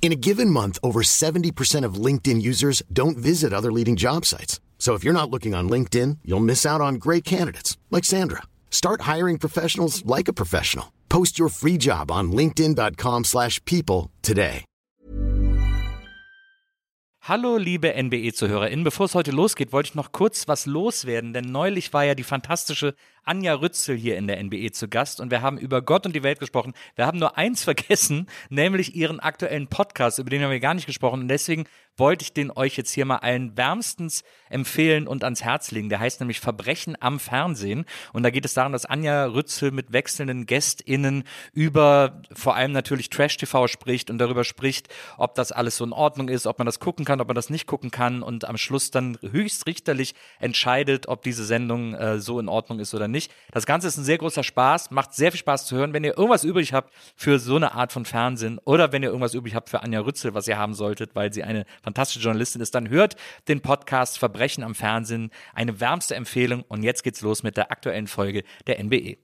In a given month, over 70% of LinkedIn users don't visit other leading job sites. So if you're not looking on LinkedIn, you'll miss out on great candidates like Sandra. Start hiring professionals like a professional. Post your free job on linkedin.com/people today. Hallo, liebe NBE-ZuhörerInnen. Bevor es heute losgeht, wollte ich noch kurz was loswerden, denn neulich war ja die fantastische Anja Rützel hier in der NBE zu Gast und wir haben über Gott und die Welt gesprochen. Wir haben nur eins vergessen, nämlich ihren aktuellen Podcast, über den haben wir gar nicht gesprochen und deswegen wollte ich den euch jetzt hier mal allen wärmstens empfehlen und ans Herz legen. Der heißt nämlich Verbrechen am Fernsehen und da geht es darum, dass Anja Rützel mit wechselnden GästInnen über vor allem natürlich Trash-TV spricht und darüber spricht, ob das alles so in Ordnung ist, ob man das gucken kann, ob man das nicht gucken kann und am Schluss dann höchstrichterlich entscheidet, ob diese Sendung äh, so in Ordnung ist oder nicht. Das Ganze ist ein sehr großer Spaß, macht sehr viel Spaß zu hören. Wenn ihr irgendwas übrig habt für so eine Art von Fernsehen oder wenn ihr irgendwas übrig habt für Anja Rützel, was ihr haben solltet, weil sie eine fantastische Journalistin ist, dann hört den Podcast Verbrechen am Fernsehen. Eine wärmste Empfehlung und jetzt geht's los mit der aktuellen Folge der NBE.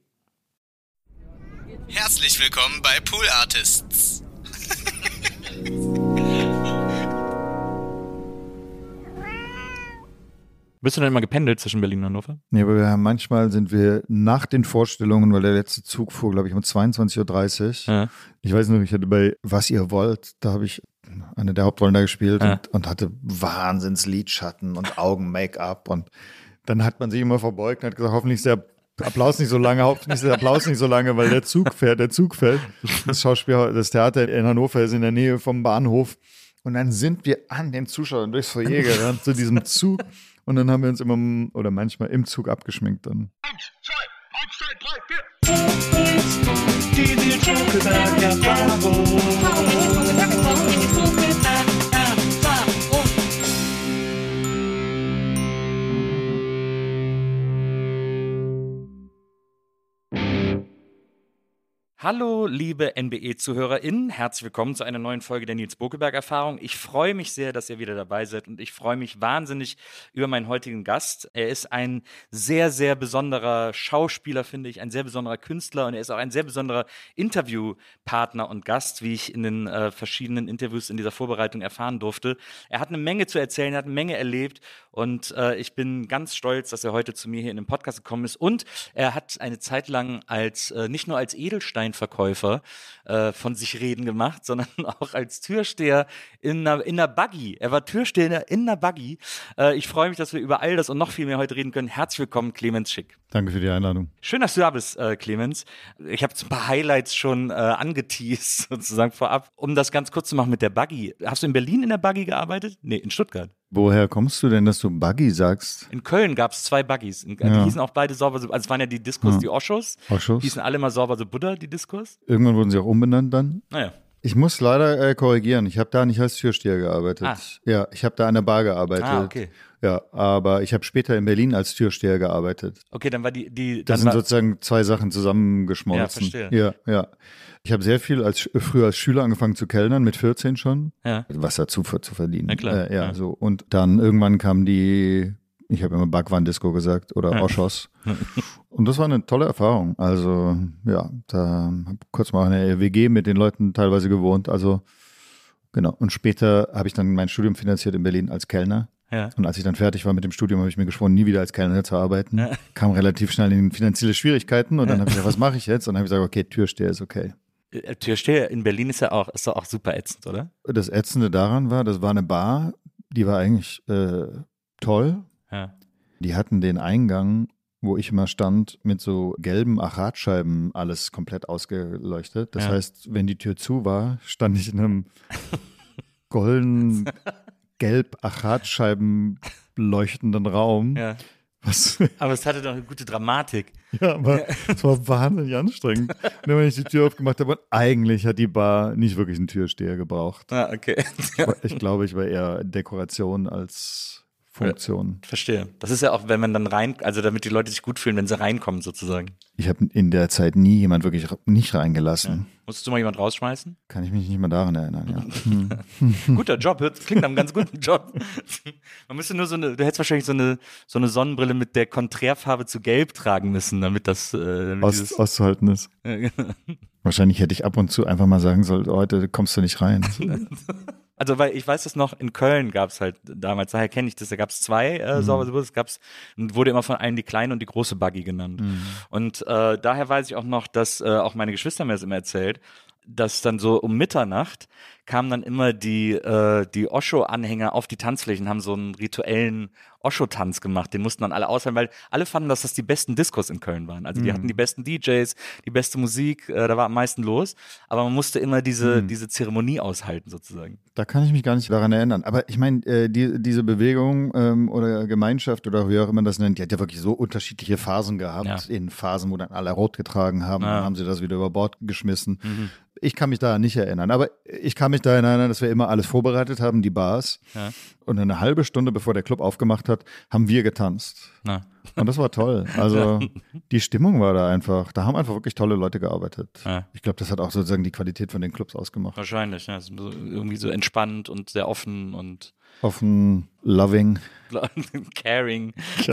Herzlich willkommen bei Pool Artists. Bist du denn immer gependelt zwischen Berlin und Hannover? Nee, aber wir haben, manchmal sind wir nach den Vorstellungen, weil der letzte Zug fuhr, glaube ich, um 22.30 Uhr. Ja. Ich weiß noch, ich hatte bei Was ihr wollt, da habe ich eine der Hauptrollen da gespielt Ja. und, und hatte Wahnsinns Lidschatten und Augen-Make-up und dann hat man sich immer verbeugt und hat gesagt, hoffentlich ist der Applaus nicht so lange, hoffentlich ist der Applaus nicht so lange, weil der Zug fährt, der Zug fällt. Das Schauspiel, das Theater in Hannover ist in der Nähe vom Bahnhof und dann sind wir an den Zuschauern durchs Foyer gerannt zu diesem Zug und dann haben wir uns immer oder manchmal im Zug abgeschminkt dann. Hallo, liebe NBE-ZuhörerInnen. Herzlich willkommen zu einer neuen Folge der Nils Bokeberg-Erfahrung. Ich freue mich sehr, dass ihr wieder dabei seid und ich freue mich wahnsinnig über meinen heutigen Gast. Er ist ein sehr, sehr besonderer Schauspieler, finde ich, ein sehr besonderer Künstler und er ist auch ein sehr besonderer Interviewpartner und Gast, wie ich in den äh, verschiedenen Interviews in dieser Vorbereitung erfahren durfte. Er hat eine Menge zu erzählen, er hat eine Menge erlebt und äh, ich bin ganz stolz, dass er heute zu mir hier in den Podcast gekommen ist und er hat eine Zeit lang als, äh, nicht nur als Edelsteinverkäufer äh, von sich reden gemacht, sondern auch als Türsteher in einer, in einer Buggy. Er war Türsteher in einer Buggy. Äh, ich freue mich, dass wir über all das und noch viel mehr heute reden können. Herzlich willkommen, Clemens Schick. Danke für die Einladung. Schön, dass du da bist, äh, Clemens. Ich habe ein paar Highlights schon äh, angeteased, sozusagen vorab. Um das ganz kurz zu machen mit der Buggy. Hast du in Berlin in der Buggy gearbeitet? Nee, in Stuttgart. Woher kommst du denn, dass du Buggy sagst? In Köln gab es zwei Buggies. In, Die Ja. hießen auch beide sauber, so- also es waren ja die Diskos, Ja. die Oschos. Oschos? Hießen alle mal sauber so Buddha, die Diskos. Irgendwann wurden sie auch umbenannt dann. Naja. Ich muss leider äh, korrigieren. Ich habe da nicht als Türsteher gearbeitet. Ah. Ja, ich habe da an der Bar gearbeitet. Ah, okay. Ja, aber ich habe später in Berlin als Türsteher gearbeitet. Okay, dann war die, die Das sind sozusagen zwei Sachen zusammengeschmolzen. Ja, verstehe. Ja, ja. Ich habe sehr viel als früher als Schüler angefangen zu kellnern mit 14 schon. ja. was dazu zu verdienen. Na klar, Äh, ja, ja. so. Und dann irgendwann kam die, ich habe immer Backwand-Disco gesagt oder Ja. Oschos. Und das war eine tolle Erfahrung. Also, ja, da habe kurz mal in der WG mit den Leuten teilweise gewohnt. Also, genau. Und später habe ich dann mein Studium finanziert in Berlin als Kellner. Ja. Und als ich dann fertig war mit dem Studium, habe ich mir geschworen, nie wieder als Kellner zu arbeiten. Ja. Kam relativ schnell in finanzielle Schwierigkeiten und dann habe ich gesagt, was mache ich jetzt? Und dann habe ich gesagt, okay, Türsteher ist okay. Äh, Türsteher in Berlin ist ja auch, ist auch super ätzend, oder? Das Ätzende daran war, das war eine Bar, die war eigentlich äh, toll. Ja. Die hatten den Eingang, wo ich immer stand, mit so gelben Achatscheiben alles komplett ausgeleuchtet. Das Ja. heißt, wenn die Tür zu war, stand ich in einem golden, gelb Achatscheiben leuchtenden Raum, Ja. Was, Aber es hatte doch eine gute Dramatik. ja, aber es war wahnsinnig anstrengend. Und dann, wenn ich die Tür aufgemacht habe, und eigentlich hat die Bar nicht wirklich einen Türsteher gebraucht. Ah, okay. Ich glaube, ich war eher Dekoration als Funktion. Verstehe. Das ist ja auch, wenn man dann rein, also damit die Leute sich gut fühlen, wenn sie reinkommen sozusagen. Ich habe in der Zeit nie jemand wirklich nicht reingelassen. Musstest du mal jemand rausschmeißen? Kann ich mich nicht mehr daran erinnern, ja. Guter Job, klingt nach einem ganz guten Job. Man müsste nur so eine, du hättest wahrscheinlich so eine, so eine Sonnenbrille mit der Konträrfarbe zu gelb tragen müssen, damit das, äh, damit Aus, dieses, auszuhalten ist. Ja, genau. Wahrscheinlich hätte ich ab und zu einfach mal sagen sollen, heute kommst du nicht rein. Also, weil ich weiß das noch, in Köln gab es halt damals, daher kenne ich das, da gab es zwei äh, Sauberbusse, gab's und wurde immer von allen die kleine und die große Buggy genannt. Und äh, daher weiß ich auch noch, dass äh, auch meine Geschwister mir das immer erzählt, dass dann so um Mitternacht kamen dann immer die, äh, die Osho-Anhänger auf die Tanzflächen, haben so einen rituellen Osho-Tanz gemacht. Den mussten dann alle auswählen, weil alle fanden, dass das die besten Diskos in Köln waren. Also die hatten die besten DJs, die beste Musik, äh, da war am meisten los. Aber man musste immer diese, diese Zeremonie aushalten sozusagen. Da kann ich mich gar nicht daran erinnern. Aber ich meine, äh, die, diese Bewegung ähm, oder Gemeinschaft oder wie auch immer das nennt, die hat ja wirklich so unterschiedliche Phasen gehabt. Ja. In Phasen, wo dann alle rot getragen haben, Ja. Mhm. dann haben sie das wieder über Bord geschmissen. Ich kann mich da nicht erinnern. Aber ich kann mich da erinnern, dass wir immer alles vorbereitet haben, die Bars. Ja. Und eine halbe Stunde bevor der Club aufgemacht hat, haben wir getanzt. Na. Und das war toll. Also die Stimmung war da einfach. Da haben einfach wirklich tolle Leute gearbeitet. Ja. Ich glaube, das hat auch sozusagen die Qualität von den Clubs ausgemacht. Wahrscheinlich, ja. So irgendwie so entspannt und sehr offen und Offen, loving. caring.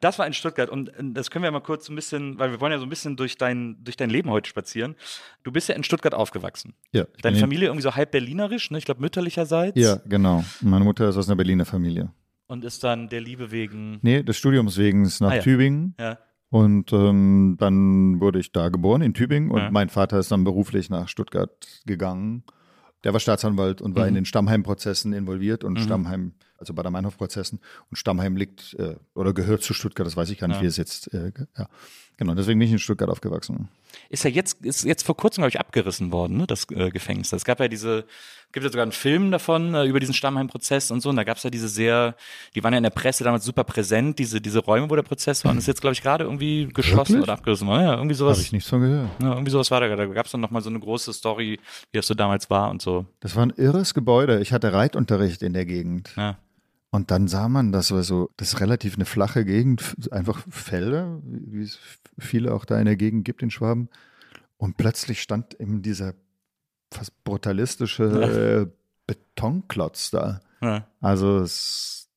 Das war in Stuttgart und äh, das können wir mal kurz ein bisschen, weil wir wollen ja so ein bisschen durch dein, durch dein Leben heute spazieren. Du bist ja in Stuttgart aufgewachsen. Ja, Deine Familie irgendwie so halb berlinerisch, ne? Ich glaube mütterlicherseits. Ja, genau. Meine Mutter ist aus einer Berliner Familie. Und ist dann der Liebe wegen. Nee, des Studiums wegen nach Ah, ja. Tübingen. Ja. Und ähm, dann wurde ich da geboren, in Tübingen. Und Ja. mein Vater ist dann beruflich nach Stuttgart gegangen. Der war Staatsanwalt und war Mhm. in den Stammheim-Prozessen involviert. Und Stammheim, also bei der Meinhof-Prozessen. Und Stammheim liegt äh, oder gehört zu Stuttgart, das weiß ich gar nicht, Ja. wie es jetzt, äh, ja. Genau, deswegen bin ich in Stuttgart aufgewachsen. Ist ja jetzt, ist jetzt vor kurzem, glaube ich, abgerissen worden, ne, das äh, Gefängnis. Es gab ja diese, gibt ja sogar einen Film davon, äh, über diesen Stammheim-Prozess und so. Und da gab es ja diese sehr, die waren ja in der Presse damals super präsent, diese, diese Räume, wo der Prozess war. Und ist jetzt, glaube ich, gerade irgendwie geschlossen Wirklich? oder abgerissen worden. Ja, irgendwie Habe sowas. ich nichts von gehört. Ja, irgendwie sowas war da. Da gab es dann nochmal so eine große Story, wie das so damals war und so. Das war ein irres Gebäude. Ich hatte Reitunterricht in der Gegend. Ja. Und dann sah man, das war so, das ist relativ eine flache Gegend, einfach Felder, wie wie es viele auch da in der Gegend gibt in Schwaben. Und plötzlich stand eben dieser fast brutalistische äh, Betonklotz da. Ja. Also es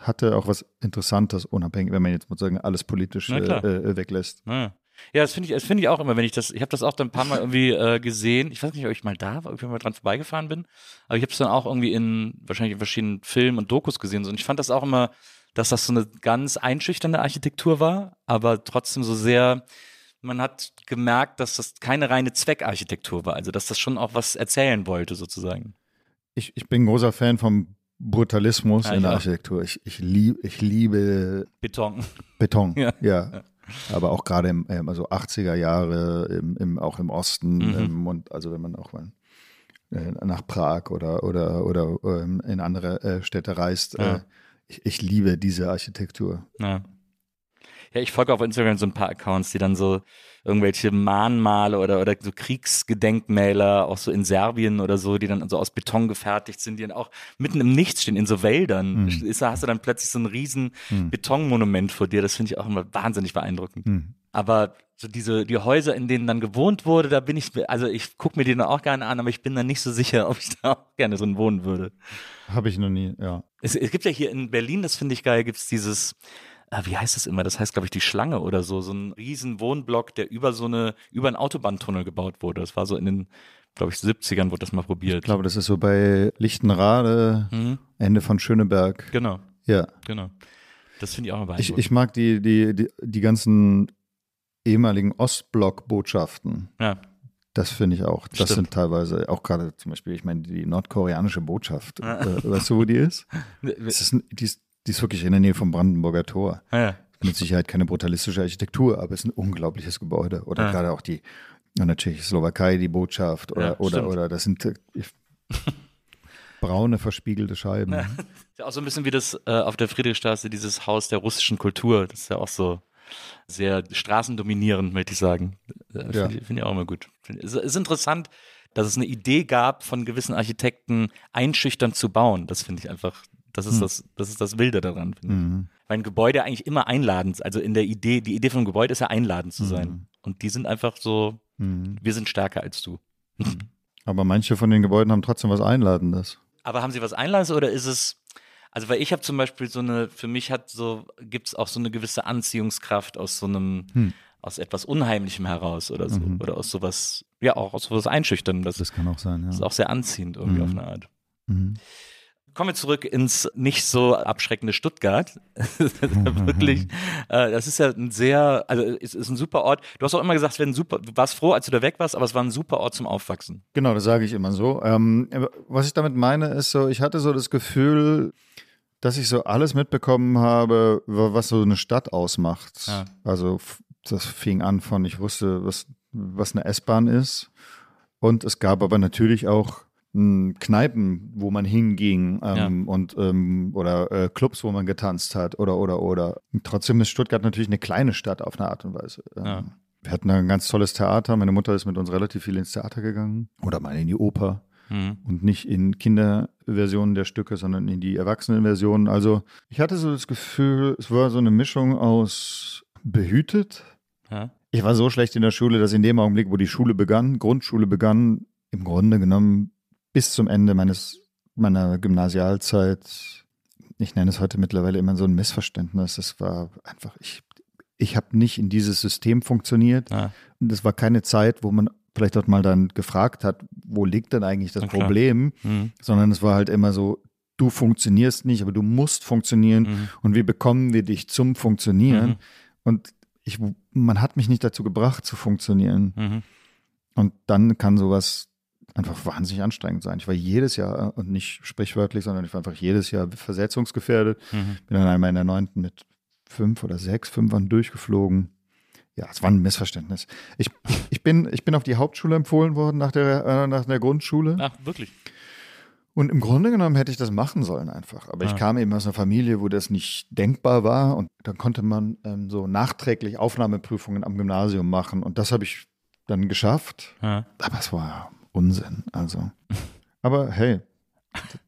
hatte auch was Interessantes, unabhängig, wenn man jetzt sozusagen alles politisch äh, äh, weglässt. Ja, ja das finde ich, das finde ich auch immer, wenn ich das, ich habe das auch dann ein paar Mal irgendwie äh, gesehen. Ich weiß nicht, ob ich mal da war, ob ich mal dran vorbeigefahren bin, aber ich habe es dann auch irgendwie in wahrscheinlich in verschiedenen Filmen und Dokus gesehen. Und ich fand das auch immer, dass das so eine ganz einschüchternde Architektur war, aber trotzdem so sehr. Man hat gemerkt, dass das keine reine Zweckarchitektur war, also dass das schon auch was erzählen wollte, sozusagen. Ich, ich bin großer Fan vom Brutalismus Ja, in ich der auch. Architektur. Ich, ich, lieb, ich liebe Beton. Beton, Ja. ja. Aber auch gerade im ähm, also 80er Jahre, im, im, auch im Osten Mhm. ähm, und also wenn man auch mal äh, nach Prag oder oder oder ähm, in andere äh, Städte reist, Ja. äh, ich, ich liebe diese Architektur. Ja. Ja, ich folge auf Instagram so ein paar Accounts, die dann so irgendwelche Mahnmale oder, oder so Kriegsgedenkmäler, auch so in Serbien oder so, die dann so aus Beton gefertigt sind, die dann auch mitten im Nichts stehen, in so Wäldern. Ist, da hast du dann plötzlich so ein riesen Betonmonument vor dir. Das finde ich auch immer wahnsinnig beeindruckend. Hm. Aber so diese, die Häuser, in denen dann gewohnt wurde, da bin ich, also ich gucke mir die dann auch gerne an, aber ich bin dann nicht so sicher, ob ich da auch gerne drin wohnen würde. Habe ich noch nie, ja. Es, es gibt ja hier in Berlin, das finde ich geil, gibt es dieses, wie heißt das immer? Das heißt, glaube ich, die Schlange oder so, so ein riesen Wohnblock, der über so eine, über einen Autobahntunnel gebaut wurde. Das war so in den, glaube ich, 70ern wurde das mal probiert. Ich glaube, das ist so bei Lichtenrade, Mhm. Ende von Schöneberg. Genau, Ja. genau. Das finde ich auch immer Ich, beeindruckend. ich mag die, die, die, die ganzen ehemaligen Ostblock-Botschaften. ja, Das finde ich auch. Das Stimmt. sind teilweise auch gerade zum Beispiel, ich meine, die nordkoreanische Botschaft. Äh, weißt du, wo die ist? Es ist die, ist die ist wirklich in der Nähe vom Brandenburger Tor. ja, Mit Sicherheit keine brutalistische Architektur, aber es ist ein unglaubliches Gebäude. Oder Ja. gerade auch die in der Tschechoslowakei, die Botschaft oder, Ja, oder, oder das sind äh, ich- braune, verspiegelte Scheiben. Ist ja auch so ein bisschen wie das äh, auf der Friedrichstraße, dieses Haus der russischen Kultur. Das ist ja auch so sehr straßendominierend, möchte ich sagen. Äh, Finde Ja. ich, find ich auch immer gut. Es ist interessant, dass es eine Idee gab, von gewissen Architekten einschüchternd zu bauen. Das finde ich einfach, das ist, das, das ist das Wilde daran, finde ich. Weil ein Gebäude eigentlich immer einladend, also in der Idee, die Idee von einem Gebäude ist ja einladend zu sein. Und die sind einfach so, wir sind stärker als du. Aber manche von den Gebäuden haben trotzdem was Einladendes. Aber haben Sie was Einladendes oder ist es, also weil ich habe zum Beispiel so eine, für mich hat so, gibt es auch so eine gewisse Anziehungskraft aus so einem, Hm. aus etwas Unheimlichem heraus oder so. Oder aus sowas, ja auch aus sowas Einschüchterndem. Das, Mhm. Das kann auch sein, ist ja. auch sehr anziehend irgendwie auf eine Art. Mhm. Kommen wir zurück ins nicht so abschreckende Stuttgart. Wirklich, äh, das ist ja ein sehr, also es ist ein super Ort. Du hast auch immer gesagt, es wäre ein super, du warst froh, als du da weg warst, aber es war ein super Ort zum Aufwachsen. Genau, das sage ich immer so. Ähm, was ich damit meine, ist so, ich hatte so das Gefühl, dass ich so alles mitbekommen habe, wa- was so eine Stadt ausmacht. Ja. Also das fing an von, ich wusste, was, was eine S-Bahn ist. Und es gab aber natürlich auch Kneipen, wo man hinging ähm, und ähm, oder äh, Clubs, wo man getanzt hat oder oder oder. Trotzdem ist Stuttgart natürlich eine kleine Stadt auf eine Art und Weise. Ähm, Ja. Wir hatten ein ganz tolles Theater. Meine Mutter ist mit uns relativ viel ins Theater gegangen oder mal in die Oper Mhm. und nicht in Kinderversionen der Stücke, sondern in die Erwachsenenversionen. Also ich hatte so das Gefühl, es war so eine Mischung aus behütet. Ja. Ich war so schlecht in der Schule, dass in dem Augenblick, wo die Schule begann, Grundschule begann, im Grunde genommen bis zum Ende meines meiner Gymnasialzeit, ich nenne es heute mittlerweile immer so ein Missverständnis. Es war einfach, ich, ich habe nicht in dieses System funktioniert. Ja. Und das war keine Zeit, wo man vielleicht auch mal dann gefragt hat, wo liegt denn eigentlich das. Problem, Mhm. sondern es war halt immer so, du funktionierst nicht, aber du musst funktionieren Mhm. und wie bekommen wir dich zum Funktionieren? Mhm. Und ich, man hat mich nicht dazu gebracht zu funktionieren. Mhm. Und dann kann sowas einfach wahnsinnig anstrengend sein. Ich war jedes Jahr, und nicht sprichwörtlich, sondern ich war einfach jedes Jahr versetzungsgefährdet. Mhm. Bin dann einmal in der neunten mit fünf oder sechs Fünfern durchgeflogen. Ja, es war ein Missverständnis. Ich, ich, bin, ich bin auf die Hauptschule empfohlen worden nach der, äh, nach der Grundschule. Ach, wirklich? Und im Grunde genommen hätte ich das machen sollen einfach. Aber Ja. ich kam eben aus einer Familie, wo das nicht denkbar war. Und dann konnte man ähm, so nachträglich Aufnahmeprüfungen am Gymnasium machen. Und das habe ich dann geschafft. Ja. Aber es war Unsinn. Also. Aber hey,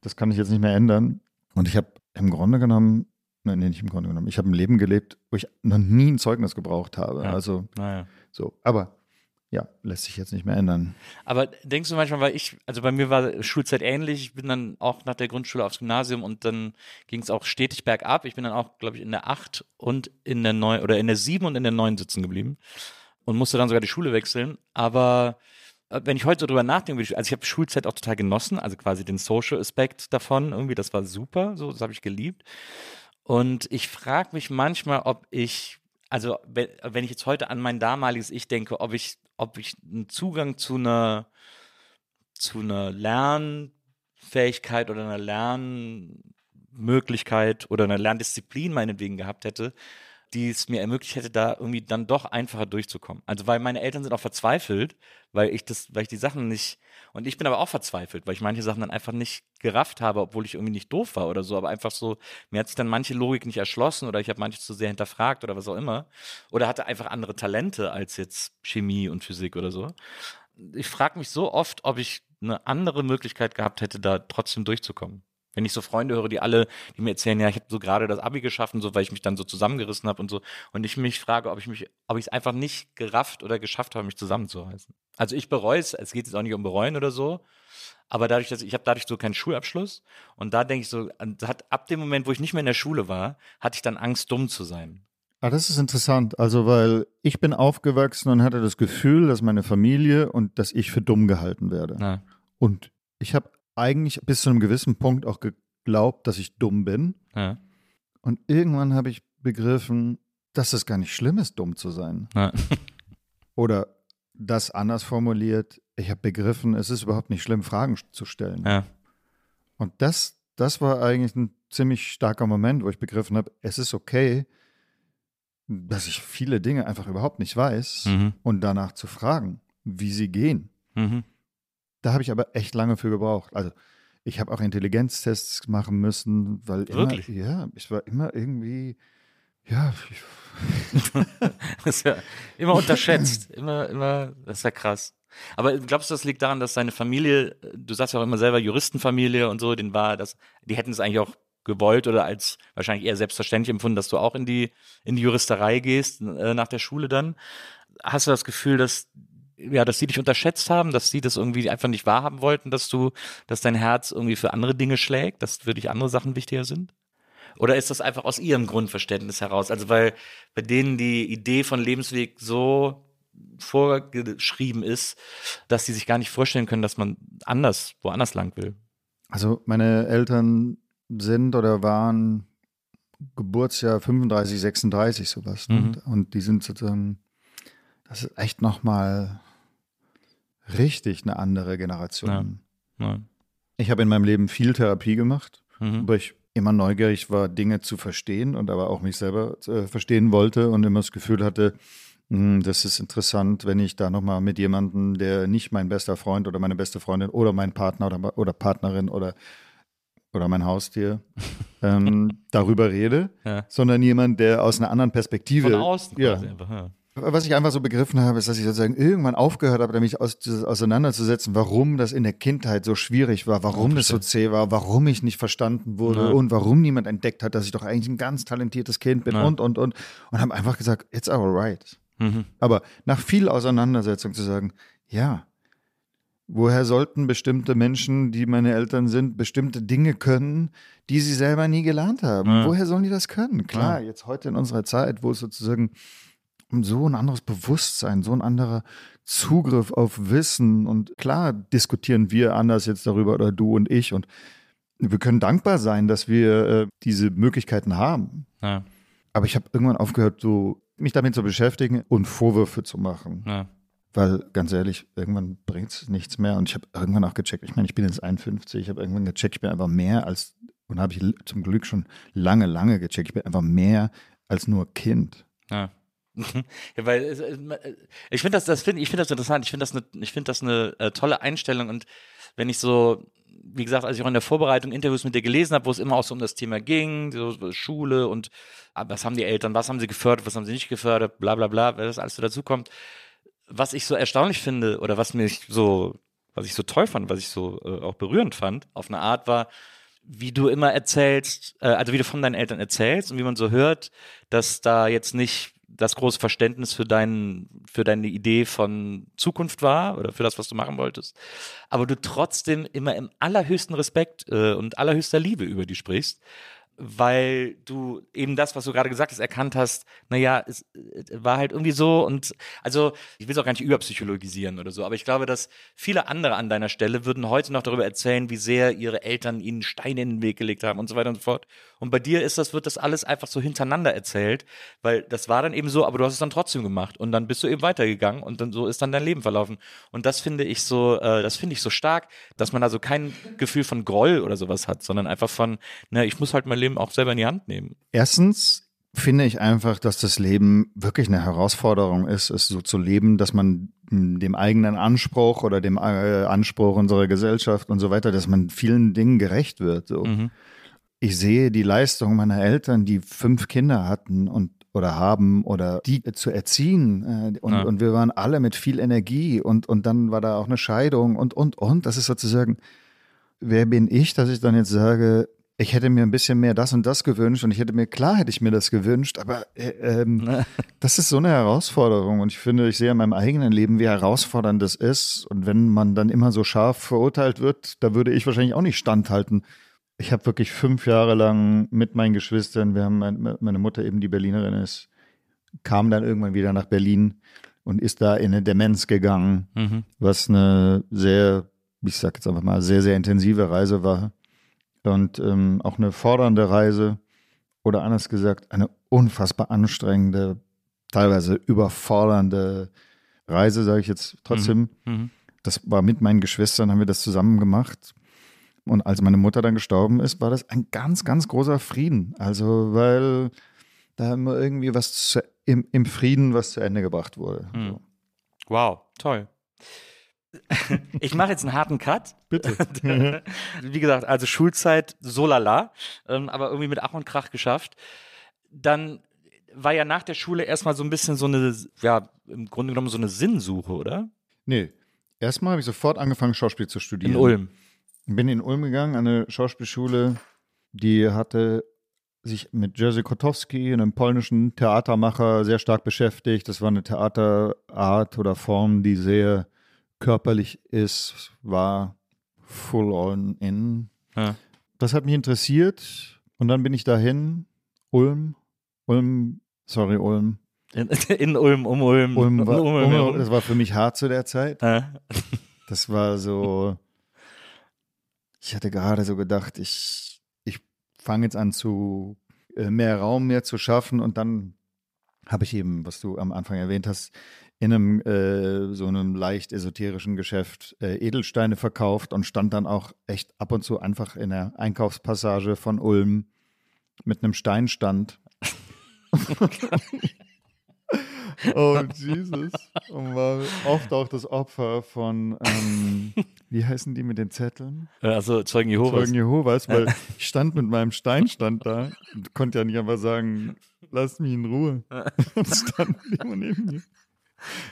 das kann ich jetzt nicht mehr ändern. Und ich habe im Grunde genommen, nein, nee, nicht im Grunde genommen, ich habe ein Leben gelebt, wo ich noch nie ein Zeugnis gebraucht habe. Ja. Also Naja. so. Aber ja, lässt sich jetzt nicht mehr ändern. Aber denkst du manchmal, weil ich, also bei mir war Schulzeit ähnlich, ich bin dann auch nach der Grundschule aufs Gymnasium und dann ging es auch stetig bergab. Ich bin dann auch, glaube ich, in der 8 und in der 9 oder in der 7 und in der 9 sitzen geblieben und musste dann sogar die Schule wechseln. Aber wenn ich heute so drüber nachdenke, also ich habe Schulzeit auch total genossen, also quasi den Social Aspekt davon, irgendwie, das war super, so, das habe ich geliebt. Und ich frage mich manchmal, ob ich, also wenn, wenn ich jetzt heute an mein damaliges Ich denke, ob ich, ob ich einen Zugang zu einer, zu einer Lernfähigkeit oder einer Lernmöglichkeit oder einer Lerndisziplin meinetwegen gehabt hätte, die es mir ermöglicht hätte, da irgendwie dann doch einfacher durchzukommen. Also weil meine Eltern sind auch verzweifelt, weil ich das, weil ich die Sachen nicht, und ich bin aber auch verzweifelt, weil ich manche Sachen dann einfach nicht gerafft habe, obwohl ich irgendwie nicht doof war oder so, aber einfach so, mir hat sich dann manche Logik nicht erschlossen oder ich habe manches zu sehr hinterfragt oder was auch immer. Oder hatte einfach andere Talente als jetzt Chemie und Physik oder so. Ich frage mich so oft, ob ich eine andere Möglichkeit gehabt hätte, da trotzdem durchzukommen. Wenn ich so Freunde höre, die alle, die mir erzählen, ja, ich habe so gerade das Abi geschaffen, so weil ich mich dann so zusammengerissen habe und so, und ich mich frage, ob ich mich, ob ich es einfach nicht gerafft oder geschafft habe, mich zusammenzureißen. Also ich bereue es, es geht jetzt auch nicht um bereuen oder so, aber dadurch, dass ich habe dadurch so keinen Schulabschluss und da denke ich so, hat ab dem Moment, wo ich nicht mehr in der Schule war, hatte ich dann Angst, dumm zu sein. Ah, das ist interessant. Also, weil ich bin aufgewachsen und hatte das Gefühl, dass meine Familie und dass ich für dumm gehalten werde. Ja. Und ich habe eigentlich bis zu einem gewissen Punkt auch geglaubt, dass ich dumm bin. Ja. Und irgendwann habe ich begriffen, dass es gar nicht schlimm ist, dumm zu sein. Ja. Oder das anders formuliert, ich habe begriffen, es ist überhaupt nicht schlimm, Fragen zu stellen. Ja. Und das, das war eigentlich ein ziemlich starker Moment, wo ich begriffen habe, es ist okay, dass ich viele Dinge einfach überhaupt nicht weiß Mhm. und danach zu fragen, wie sie gehen. Mhm. Da habe ich aber echt lange für gebraucht. Also Ich habe auch Intelligenztests machen müssen, weil immer, Wirklich? ja, ich war immer irgendwie, ja, Das ist ja immer unterschätzt. Immer, immer, das ist ja krass. Aber glaubst du, das liegt daran, dass deine Familie, du sagst ja auch immer selber Juristenfamilie und so, den war das, die hätten es eigentlich auch gewollt oder als wahrscheinlich eher selbstverständlich empfunden, dass du auch in die, in die Juristerei gehst, äh, nach der Schule dann. Hast du das Gefühl, dass, ja, dass sie dich unterschätzt haben, dass sie das irgendwie einfach nicht wahrhaben wollten, dass du, dass dein Herz irgendwie für andere Dinge schlägt, dass für dich andere Sachen wichtiger sind? Oder ist das einfach aus ihrem Grundverständnis heraus? Also weil bei denen die Idee von Lebensweg so vorgeschrieben ist, dass sie sich gar nicht vorstellen können, dass man anders, woanders lang will. also meine Eltern sind oder waren Geburtsjahr 35, 36 sowas. Mhm. Und, und die sind sozusagen, das ist echt nochmal richtig eine andere Generation. Ja. Ich habe in meinem Leben viel Therapie gemacht, Mhm. weil ich immer neugierig war, Dinge zu verstehen und aber auch mich selber äh, verstehen wollte und immer das Gefühl hatte, mh, das ist interessant, wenn ich da nochmal mit jemandem, der nicht mein bester Freund oder meine beste Freundin oder mein Partner oder, oder Partnerin oder, oder mein Haustier ähm, darüber rede, Ja. sondern jemand, der aus einer anderen Perspektive. Von außen ja, einfach. Ja. Was ich einfach so begriffen habe, ist, dass ich sozusagen irgendwann aufgehört habe, mich aus, auseinanderzusetzen, warum das in der Kindheit so schwierig war, warum das so zäh war, warum ich nicht verstanden wurde Ja. und warum niemand entdeckt hat, dass ich doch eigentlich ein ganz talentiertes Kind bin Ja. und, und, und. Und habe einfach gesagt, it's alright. Mhm. Aber nach viel Auseinandersetzung zu sagen, ja, woher sollten bestimmte Menschen, die meine Eltern sind, bestimmte Dinge können, die sie selber nie gelernt haben? Ja. Woher sollen die das können? Klar, jetzt heute in unserer Zeit, wo es sozusagen so ein anderes Bewusstsein, so ein anderer Zugriff auf Wissen und klar diskutieren wir anders jetzt darüber oder du und ich und wir können dankbar sein, dass wir äh, diese Möglichkeiten haben. Ja. Aber ich habe irgendwann aufgehört, so mich damit zu beschäftigen und Vorwürfe zu machen. Ja. Weil, ganz ehrlich, irgendwann bringt es nichts mehr. Und ich habe irgendwann auch gecheckt, ich meine, ich bin jetzt 51, ich habe irgendwann gecheckt, ich bin einfach mehr als, und habe ich zum Glück schon lange, lange gecheckt, ich bin einfach mehr als nur Kind. Ja. Ja, weil es- ich finde das, das finde ich finde das interessant. Ich finde das eine, ich finde das eine äh, tolle Einstellung und wenn ich so, wie gesagt, als ich auch in der Vorbereitung Interviews mit dir gelesen habe, wo es immer auch so um das Thema ging, so, Schule und ah, was haben die Eltern, was haben sie gefördert, was haben sie nicht gefördert, bla bla bla, weil das alles so dazukommt. Was ich so erstaunlich finde oder was mich so, was ich so toll fand, was ich so äh, auch berührend fand, auf eine Art war, wie du immer erzählst, äh, also wie du von deinen Eltern erzählst und wie man so hört, dass da jetzt nicht das große Verständnis für deinen, für deine Idee von Zukunft war oder für das, was du machen wolltest, aber du trotzdem immer im allerhöchsten Respekt äh, und allerhöchster Liebe über die sprichst, weil du eben das, was du gerade gesagt hast, erkannt hast, naja, es äh, war halt irgendwie so und also ich will es auch gar nicht überpsychologisieren oder so, aber ich glaube, dass viele andere an deiner Stelle würden heute noch darüber erzählen, wie sehr ihre Eltern ihnen Steine in den Weg gelegt haben und so weiter und so fort. Und bei dir ist das, wird das alles einfach so hintereinander erzählt, weil das war dann eben so, aber du hast es dann trotzdem gemacht und dann bist du eben weitergegangen und dann so ist dann dein Leben verlaufen. Und das finde ich so, äh, das finde ich so stark, dass man also kein Gefühl von Groll oder sowas hat, sondern einfach von, na, ich muss halt mein Leben auch selber in die Hand nehmen. Erstens finde ich einfach, dass das Leben wirklich eine Herausforderung ist, es so zu leben, dass man dem eigenen Anspruch oder dem äh, Anspruch unserer Gesellschaft und so weiter, dass man vielen Dingen gerecht wird. So. Mhm. Ich sehe die Leistung meiner Eltern, die fünf Kinder hatten und oder haben oder die zu erziehen äh, und, Ja. und wir waren alle mit viel Energie und und dann war da auch eine Scheidung und und und das ist sozusagen wer bin ich, dass ich dann jetzt sage, ich hätte mir ein bisschen mehr das und das gewünscht und ich hätte mir, klar hätte ich mir das gewünscht, aber äh, ähm, das ist so eine Herausforderung und ich finde, ich sehe in meinem eigenen Leben, wie herausfordernd das ist und wenn man dann immer so scharf verurteilt wird, da würde ich wahrscheinlich auch nicht standhalten. Ich habe wirklich fünf Jahre lang mit meinen Geschwistern, wir haben mein, meine Mutter eben die Berlinerin ist, kam dann irgendwann wieder nach Berlin und ist da in eine Demenz gegangen, Mhm. was eine sehr, ich sag jetzt einfach mal, sehr, sehr intensive Reise war. Und ähm, auch eine fordernde Reise oder anders gesagt, eine unfassbar anstrengende, teilweise überfordernde Reise, sage ich jetzt trotzdem. Mhm. Das war mit meinen Geschwistern, haben wir das zusammen gemacht. Und als meine Mutter dann gestorben ist, war das ein ganz, ganz großer Frieden. Also, weil da immer irgendwie was zu, im, im Frieden was zu Ende gebracht wurde. Mhm. So. Wow, toll. Ich mache jetzt einen harten Cut. Bitte. Wie gesagt, also Schulzeit so lala, ähm, aber irgendwie mit Ach und Krach geschafft. Dann war ja nach der Schule erstmal so ein bisschen so eine, ja, im Grunde genommen so eine Sinnsuche, oder? Nee. Erstmal habe ich sofort angefangen, Schauspiel zu studieren. In Ulm. Bin in Ulm gegangen, an eine Schauspielschule, die hatte sich mit Jerzy Kotowski, einem polnischen Theatermacher, sehr stark beschäftigt. Das war eine Theaterart oder Form, die sehr körperlich ist, war full on in. Ja. Das hat mich interessiert und dann bin ich dahin, Ulm, Ulm, sorry, Ulm. In, in Ulm, um Ulm. Ulm war, um Ulm das war für mich hart zu der Zeit. Ja. Das war so, ich hatte gerade so gedacht, ich, ich fange jetzt an zu äh, mehr Raum mehr zu schaffen und dann habe ich eben, was du am Anfang erwähnt hast, in einem äh, so einem leicht esoterischen Geschäft äh, Edelsteine verkauft und stand dann auch echt ab und zu einfach in der Einkaufspassage von Ulm mit einem Steinstand. oh Jesus. Und war oft auch das Opfer von, ähm, wie heißen die mit den Zetteln? Also Zeugen Jehovas. Zeugen Jehovas, weil ich stand mit meinem Steinstand da und konnte ja nicht einfach sagen, lass mich in Ruhe. Und stand immer neben mir.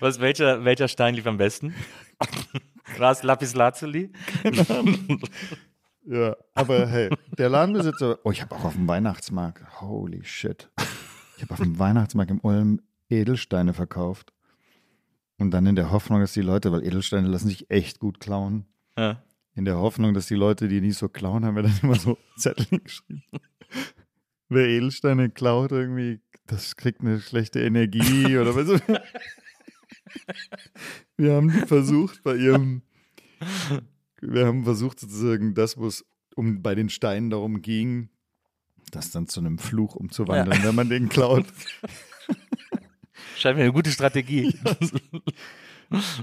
Was, welcher, welcher Stein lief am besten? Es Lapis Lazuli? Ja, aber hey, der Ladenbesitzer, oh, ich habe auch auf dem Weihnachtsmarkt, holy shit. Ich habe auf dem Weihnachtsmarkt im Ulm Edelsteine verkauft. Und dann in der Hoffnung, dass die Leute, weil Edelsteine lassen sich echt gut klauen. Ja. In der Hoffnung, dass die Leute, die nicht so klauen, haben wir dann immer so Zettel geschrieben. Wer Edelsteine klaut, irgendwie, das kriegt eine schlechte Energie oder was. Wir haben versucht bei ihrem, wir haben versucht sozusagen das, wo es um bei den Steinen darum ging, das dann zu einem Fluch umzuwandeln, wenn man den klaut. Scheint mir eine gute Strategie.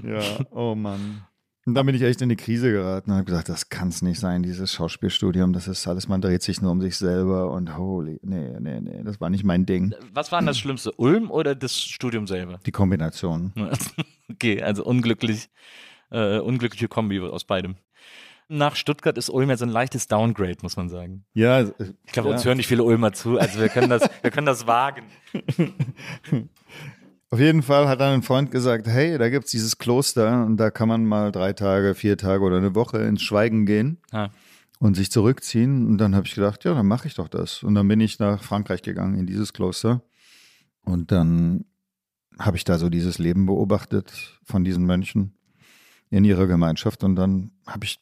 Ja, oh Mann. Und dann bin ich echt in die Krise geraten und habe gesagt, das kann es nicht sein, dieses Schauspielstudium, das ist alles, man dreht sich nur um sich selber und holy, nee, nee, nee, das war nicht mein Ding. Was war denn das Schlimmste? Ulm oder das Studium selber? Die Kombination. Okay, also unglücklich, äh, unglückliche Kombi aus beidem. Nach Stuttgart ist Ulm ja so ein leichtes Downgrade, muss man sagen. Ja, Ich glaube, ja. uns hören nicht viele Ulmer zu, also wir können das, wir können das wagen. Auf jeden Fall hat dann ein Freund gesagt, hey, da gibt's dieses Kloster und da kann man mal drei Tage, vier Tage oder eine Woche ins Schweigen gehen Ah. und sich zurückziehen. Und dann habe ich gedacht, ja, dann mache ich doch das. Und dann bin ich nach Frankreich gegangen, in dieses Kloster. Und dann habe ich da so dieses Leben beobachtet von diesen Mönchen in ihrer Gemeinschaft. Und dann habe ich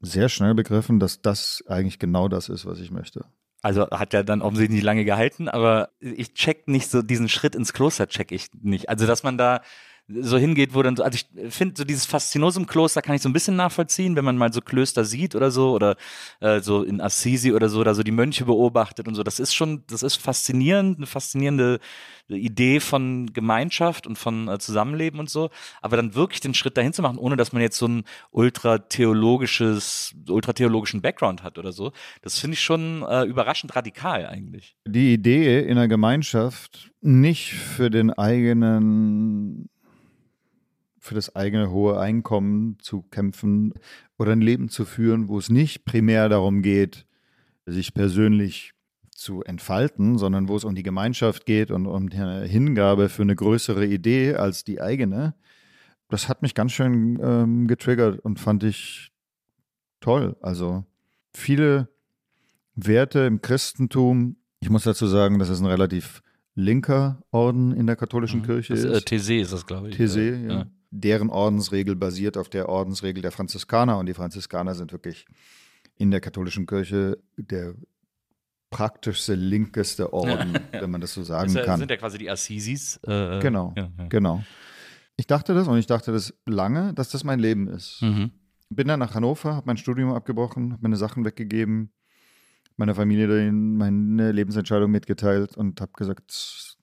sehr schnell begriffen, dass das eigentlich genau das ist, was ich möchte. Also hat ja dann offensichtlich nicht lange gehalten, aber ich check nicht so diesen Schritt ins Kloster check ich nicht. Also dass man da so hingeht, wo dann so, also ich finde so dieses Faszinosum-Kloster kann ich so ein bisschen nachvollziehen, wenn man mal so Klöster sieht oder so oder äh, so in Assisi oder so, da so die Mönche beobachtet und so. Das ist schon, das ist faszinierend, eine faszinierende Idee von Gemeinschaft und von äh, Zusammenleben und so. Aber dann wirklich den Schritt dahin zu machen, ohne dass man jetzt so ein ultratheologisches, ultratheologischen Background hat oder so, das finde ich schon äh, überraschend radikal eigentlich. die Idee in der Gemeinschaft nicht für den eigenen, für das eigene hohe Einkommen zu kämpfen oder ein Leben zu führen, wo es nicht primär darum geht, sich persönlich zu entfalten, sondern wo es um die Gemeinschaft geht und um die Hingabe für eine größere Idee als die eigene. Das hat mich ganz schön ähm, getriggert und fand ich toll. Also viele Werte im Christentum. Ich muss dazu sagen, dass es ein relativ linker Orden in der katholischen Kirche Das, ist. äh, TC ist das, glaube ich. TC, Äh, ja. Deren Ordensregel basiert auf der Ordensregel der Franziskaner und die Franziskaner sind wirklich in der katholischen Kirche der praktischste linkeste Orden, wenn man das so sagen Das kann. sind ja quasi die Assisis. Äh, Genau, Ja, genau. Ich dachte das und ich dachte das lange, dass das mein Leben ist. Mhm. Bin dann nach Hannover, habe mein Studium abgebrochen, habe meine Sachen weggegeben, meiner Familie meine Lebensentscheidung mitgeteilt und habe gesagt,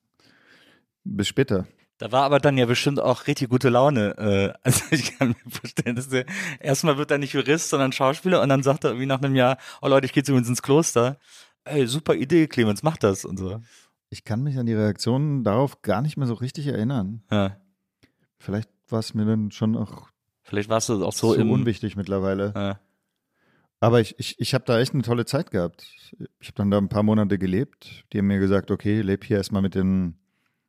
bis später. Da war aber dann ja bestimmt auch richtig gute Laune. Äh, also ich kann mir vorstellen, dass der erstmal wird er nicht Jurist, sondern Schauspieler und dann sagt er irgendwie nach einem Jahr, oh Leute, ich gehe übrigens ins Kloster. Ey, super Idee, Clemens, mach das und so. Ich kann mich an die Reaktionen darauf gar nicht mehr so richtig erinnern. Ja. Vielleicht war es mir dann schon auch Vielleicht warst du auch so, so im. unwichtig mittlerweile. Ja. Aber ich, ich, ich habe da echt eine tolle Zeit gehabt. Ich habe dann da ein paar Monate gelebt. Die haben mir gesagt, okay, leb hier erstmal mit den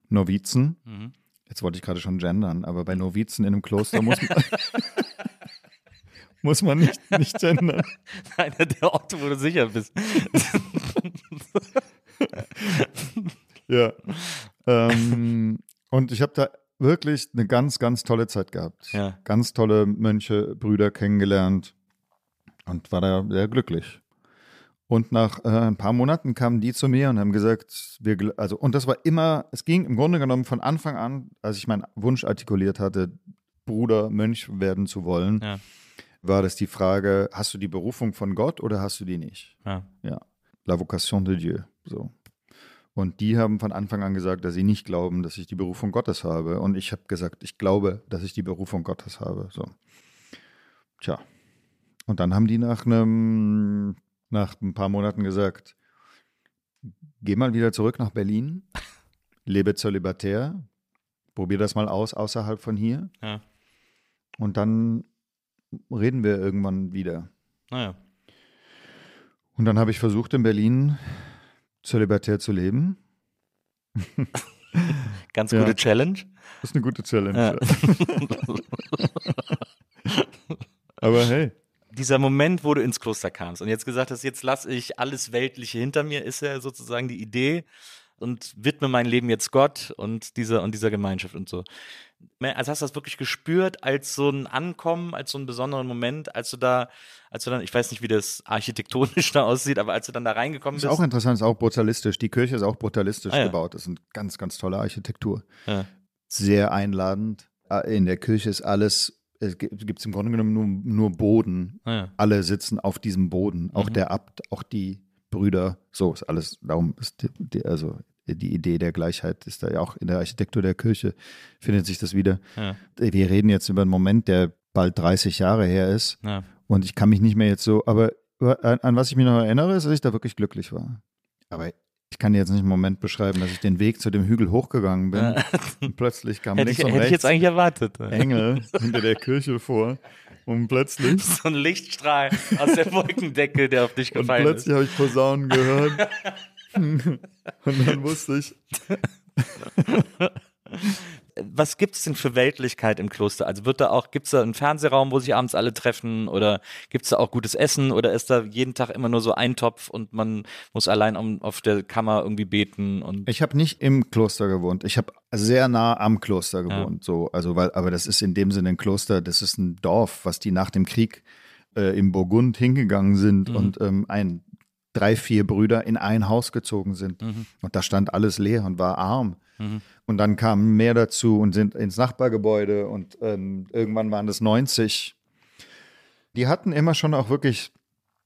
Novizen. Mhm. Jetzt wollte ich gerade schon gendern, aber bei Novizen in einem Kloster muss man, muss man nicht, nicht gendern. Einer der Orte, wo du sicher bist. Ja. ähm, und ich habe da wirklich eine ganz, ganz tolle Zeit gehabt. Ja. Ganz tolle Mönche, Brüder kennengelernt und war da sehr glücklich. Und nach äh, ein paar Monaten kamen die zu mir und haben gesagt, wir, also, und das war immer, es ging im Grunde genommen von Anfang an, als ich meinen Wunsch artikuliert hatte, Bruder, Mönch werden zu wollen, Ja. war das die Frage, hast du die Berufung von Gott oder hast du die nicht? Ja. Ja, la vocation de Dieu. So. Und die haben von Anfang an gesagt, dass sie nicht glauben, dass ich die Berufung Gottes habe. Und ich habe gesagt, ich glaube, dass ich die Berufung Gottes habe. So. Tja. Und dann haben die nach einem, nach ein paar Monaten gesagt, geh mal wieder zurück nach Berlin, lebe zölibatär, probier das mal aus außerhalb von hier. Ja. Und dann reden wir irgendwann wieder. Naja. Und dann habe ich versucht, in Berlin zölibatär zu leben. Ganz Ja. gute Challenge. Das ist eine gute Challenge. Ja. Aber hey, Dieser Moment, wo du ins Kloster kamst und jetzt gesagt hast, jetzt lasse ich alles Weltliche hinter mir, ist ja sozusagen die Idee und widme mein Leben jetzt Gott und dieser und dieser Gemeinschaft und so. Also hast du das wirklich gespürt als so ein Ankommen, als so einen besonderen Moment, als du da, als du dann, ich weiß nicht, wie das architektonisch da aussieht, aber als du dann da reingekommen ist bist. auch interessant, ist auch brutalistisch. Die Kirche ist auch brutalistisch Ah, ja. gebaut. Das ist eine ganz, ganz tolle Architektur. Ja. Sehr einladend. Äh, In der Kirche ist alles, es gibt es im Grunde genommen nur, nur Boden. Ah, ja. Alle sitzen auf diesem Boden. Auch Mhm. der Abt, auch die Brüder. So ist alles. Darum ist die, also die Idee der Gleichheit ist da ja auch in der Architektur der Kirche, findet sich das wieder. Ja. Wir reden jetzt über einen Moment, der bald 30 Jahre her ist. Ja. Und ich kann mich nicht mehr jetzt so, aber an, an was ich mich noch erinnere, ist, dass ich da wirklich glücklich war. Aber ich kann dir jetzt nicht einen Moment beschreiben, dass ich den Weg zu dem Hügel hochgegangen bin. Und plötzlich kam Hätte ich, links und hätte ich jetzt eigentlich erwartet. Engel hinter der Kirche vor. Und plötzlich, So ein Lichtstrahl aus der Wolkendecke, der auf dich und gefallen ist. plötzlich habe ich Posaunen gehört. und dann wusste ich, Was gibt es denn für Weltlichkeit im Kloster? Also wird da auch, gibt es da einen Fernsehraum, wo sich abends alle treffen oder gibt es da auch gutes Essen oder ist da jeden Tag immer nur so ein Topf und man muss allein um, auf der Kammer irgendwie beten und Ich habe nicht im Kloster gewohnt. Ich habe sehr nah am Kloster gewohnt. So, also weil, aber das ist in dem Sinne ein Kloster. Das ist ein Dorf, was die nach dem Krieg äh, im Burgund hingegangen sind Mhm. und ähm, ein drei vier Brüder in ein Haus gezogen sind. Mhm. Und da stand alles leer und war arm. Und dann kamen mehr dazu und sind ins Nachbargebäude und ähm, irgendwann waren es 90. Die hatten immer schon auch wirklich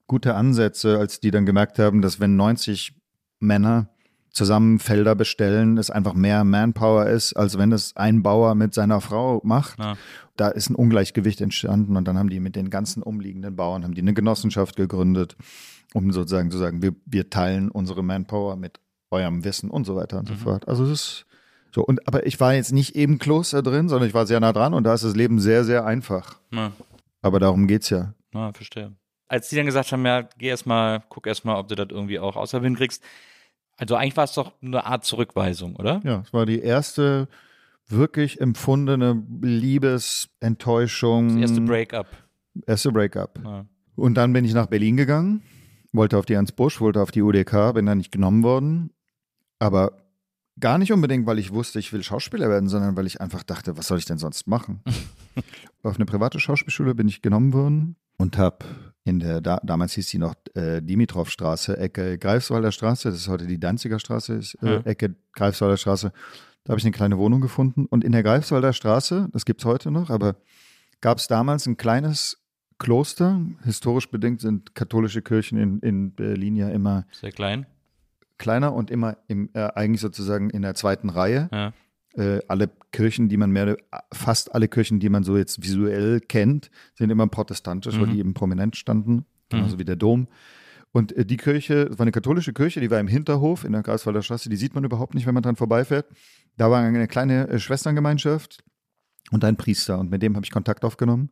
gute Ansätze, als die dann gemerkt haben, dass wenn 90 Männer zusammen Felder bestellen, es einfach mehr Manpower ist, als wenn es ein Bauer mit seiner Frau macht. Ja. Da ist ein Ungleichgewicht entstanden und dann haben die mit den ganzen umliegenden Bauern haben die eine Genossenschaft gegründet, um sozusagen zu sagen, wir, wir teilen unsere Manpower mit eurem Wissen und so weiter und so fort. Also es ist so und aber ich war jetzt nicht im Kloster drin, sondern ich war sehr nah dran und da ist das Leben sehr sehr einfach. na, Aber darum geht's ja. na, verstehe. Als die dann gesagt haben, ja, geh erst mal, guck erst mal, ob du das irgendwie auch außerhalb hinkriegst. Also eigentlich war es doch eine Art Zurückweisung, oder? Ja, es war die erste wirklich empfundene Liebesenttäuschung. Das erste Break-up. Erste Breakup. Ja. Und dann bin ich nach Berlin gegangen, wollte auf die Ernst Busch, wollte auf die UDK, bin da nicht genommen worden. Aber gar nicht unbedingt, weil ich wusste, ich will Schauspieler werden, sondern weil ich einfach dachte, was soll ich denn sonst machen? auf eine private Schauspielschule bin ich genommen worden und habe in der, da, damals hieß die noch äh, Dimitrovstraße, Ecke Greifswalder Straße, das ist heute die Danziger Straße, ist, äh, Ja. Ecke Greifswalder Straße. Da habe ich eine kleine Wohnung gefunden. Und in der Greifswalder Straße, das gibt es heute noch, aber gab es damals ein kleines Kloster. Historisch bedingt sind katholische Kirchen in, in Berlin ja immer Sehr klein. Kleiner und immer im, äh, eigentlich sozusagen in der zweiten Reihe. Ja. Äh, alle Kirchen, die man mehr, fast alle Kirchen, die man so jetzt visuell kennt, sind immer protestantisch, weil Mhm. die eben prominent standen, genauso wie der Dom. Und äh, die Kirche, das war eine katholische Kirche, die war im Hinterhof in der Greifswalder Straße, die sieht man überhaupt nicht, wenn man dran vorbeifährt. Da war eine kleine äh, Schwesterngemeinschaft, und ein Priester. Und mit dem habe ich Kontakt aufgenommen.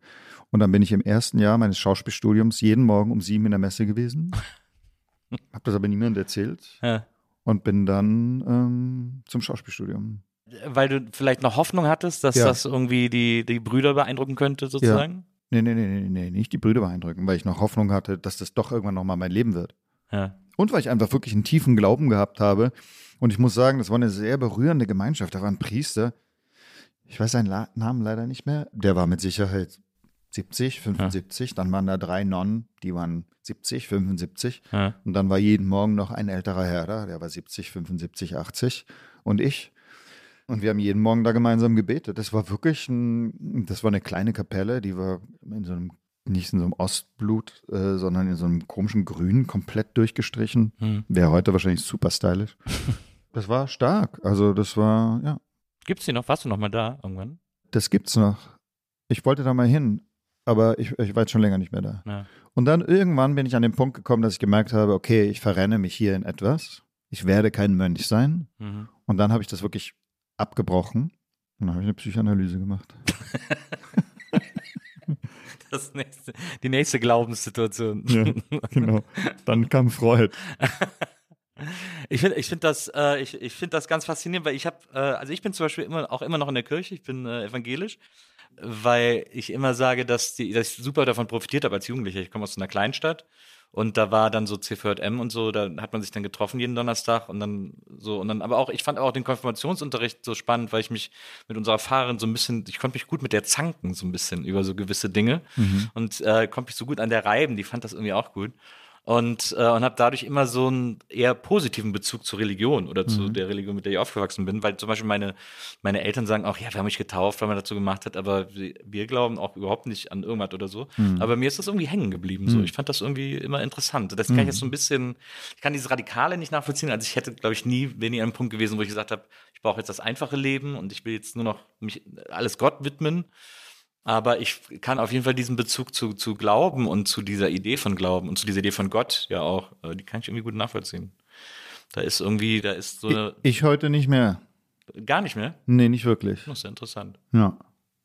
Und dann bin ich im ersten Jahr meines Schauspielstudiums jeden Morgen um sieben in der Messe gewesen. habe das aber niemandem erzählt. Ja. Und bin dann ähm, zum Schauspielstudium. Weil du vielleicht noch Hoffnung hattest, dass Ja. das irgendwie die, die Brüder beeindrucken könnte, sozusagen? Nee, nee, nee, nee, nee, nicht die Brüder beeindrucken, weil ich noch Hoffnung hatte, dass das doch irgendwann nochmal mein Leben wird. Ja. Und weil ich einfach wirklich einen tiefen Glauben gehabt habe. Und ich muss sagen, das war eine sehr berührende Gemeinschaft. Da war ein Priester, ich weiß seinen La Namen leider nicht mehr, der war mit Sicherheit 70, 75. Dann waren da drei Nonnen, die waren 70, 75. Ja. Und dann war jeden Morgen noch ein älterer Herr da, der war 70, 75, 80. Und ich. Und wir haben jeden Morgen da gemeinsam gebetet. Das war wirklich ein, das war eine kleine Kapelle, die war in so einem, nicht in so einem Ostblut, äh, sondern in so einem komischen Grün komplett durchgestrichen. Hm. Wäre heute wahrscheinlich super stylisch. Das war stark. Also das war, ja, Gibt's die noch? Warst du noch mal da irgendwann? das gibt's noch. Ich wollte da mal hin, aber ich, ich war jetzt schon länger nicht mehr da. Ja. Und dann irgendwann bin ich an den Punkt gekommen, dass ich gemerkt habe, okay, ich verrenne mich hier in etwas. Ich werde kein Mönch sein. Mhm. Und dann habe ich das wirklich abgebrochen. Und dann habe ich eine Psychoanalyse gemacht. Das nächste, die nächste Glaubenssituation. Ja, genau. Dann kam Freud. Ich finde ich find das, äh, ich, ich find das ganz faszinierend, weil ich habe, äh, also ich bin zum Beispiel immer, auch immer noch in der Kirche, ich bin äh, evangelisch, weil ich immer sage, dass, die, dass ich super davon profitiert habe als Jugendlicher. Ich komme aus einer Kleinstadt und da war dann so C4M und so, da hat man sich dann getroffen jeden Donnerstag und dann so und dann, aber auch, ich fand auch den Konfirmationsunterricht so spannend, weil ich mich mit unserer Fahrerin so ein bisschen, ich konnte mich gut mit der zanken, so ein bisschen über so gewisse Dinge und äh, konnte mich so gut an der reiben, die fand das irgendwie auch gut und, äh, und habe dadurch immer so einen eher positiven Bezug zur Religion oder zu der Religion, mit der ich aufgewachsen bin, weil zum Beispiel meine, meine Eltern sagen auch, ja, wir haben mich getauft, weil man dazu gemacht hat, aber wir, glauben auch überhaupt nicht an irgendwas oder so. Aber mir ist das irgendwie hängen geblieben. So. Ich fand das irgendwie immer interessant. Das kann ich jetzt so ein bisschen, ich kann dieses Radikale nicht nachvollziehen. Also ich hätte, glaube ich, nie, an einem Punkt gewesen, wo ich gesagt habe, ich brauche jetzt das einfache Leben und ich will jetzt nur noch mich alles Gott widmen. Aber ich kann auf jeden Fall diesen Bezug zu, zu Glauben und zu dieser Idee von Glauben und zu dieser Idee von Gott ja auch, äh, die kann ich irgendwie gut nachvollziehen. Da ist irgendwie, da ist so eine, Ich heute nicht mehr. gar nicht mehr. Nee, nicht wirklich. Das ist ja interessant. Ja.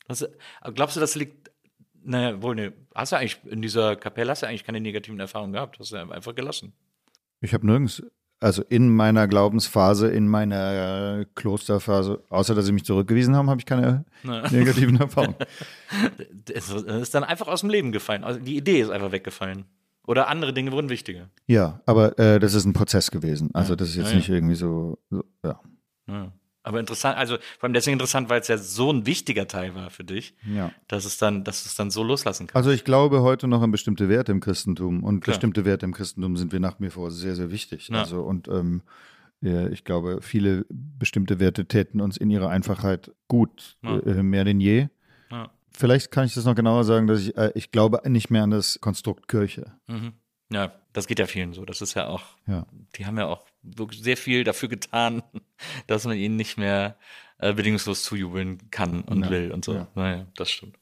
Das, aber glaubst du, das liegt, naja, wohl, ne, hast du eigentlich in dieser Kapelle, hast du eigentlich keine negativen Erfahrungen gehabt, hast du einfach gelassen. Ich habe nirgends, also in meiner Glaubensphase, in meiner äh, Klosterphase, außer dass sie mich zurückgewiesen haben, habe ich keine negativen Erfahrungen. Das ist dann einfach aus dem Leben gefallen. Also die Idee ist einfach weggefallen. Oder andere Dinge wurden wichtiger. Ja, aber äh, das ist ein Prozess gewesen. Also das ist jetzt Ja, ja. nicht irgendwie so, so ja. Ja. Aber interessant, also vor allem deswegen interessant, weil es ja so ein wichtiger Teil war für dich, ja. dass es dann, dass es dann so loslassen kann. Also ich glaube heute noch an bestimmte Werte im Christentum und Klar. bestimmte Werte im Christentum sind wir nach wie vor sehr, sehr wichtig. Ja. Also und ähm, ich glaube, viele bestimmte Werte täten uns in ihrer Einfachheit gut, Ja. äh, mehr denn je. Vielleicht kann ich das noch genauer sagen, dass ich, äh, ich glaube nicht mehr an das Konstrukt Kirche. Mhm. Ja, das geht ja vielen so. Das ist ja auch, die haben ja auch wirklich sehr viel dafür getan, dass man ihnen nicht mehr äh, bedingungslos zujubeln kann und Ja, will und so. ja. Naja, das stimmt.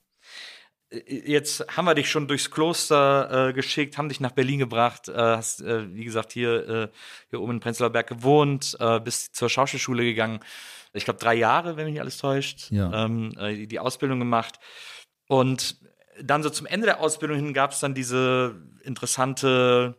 Äh, Jetzt haben wir dich schon durchs Kloster äh, geschickt, haben dich nach Berlin gebracht, äh, hast, äh, wie gesagt, hier, äh, hier oben in Prenzlauer Berg gewohnt, äh, bist zur Schauspielschule gegangen. Ich glaube, drei Jahre, wenn mich nicht alles täuscht, Ja. ähm, äh, die Ausbildung gemacht. Und dann so zum Ende der Ausbildung hin gab es dann diese interessante,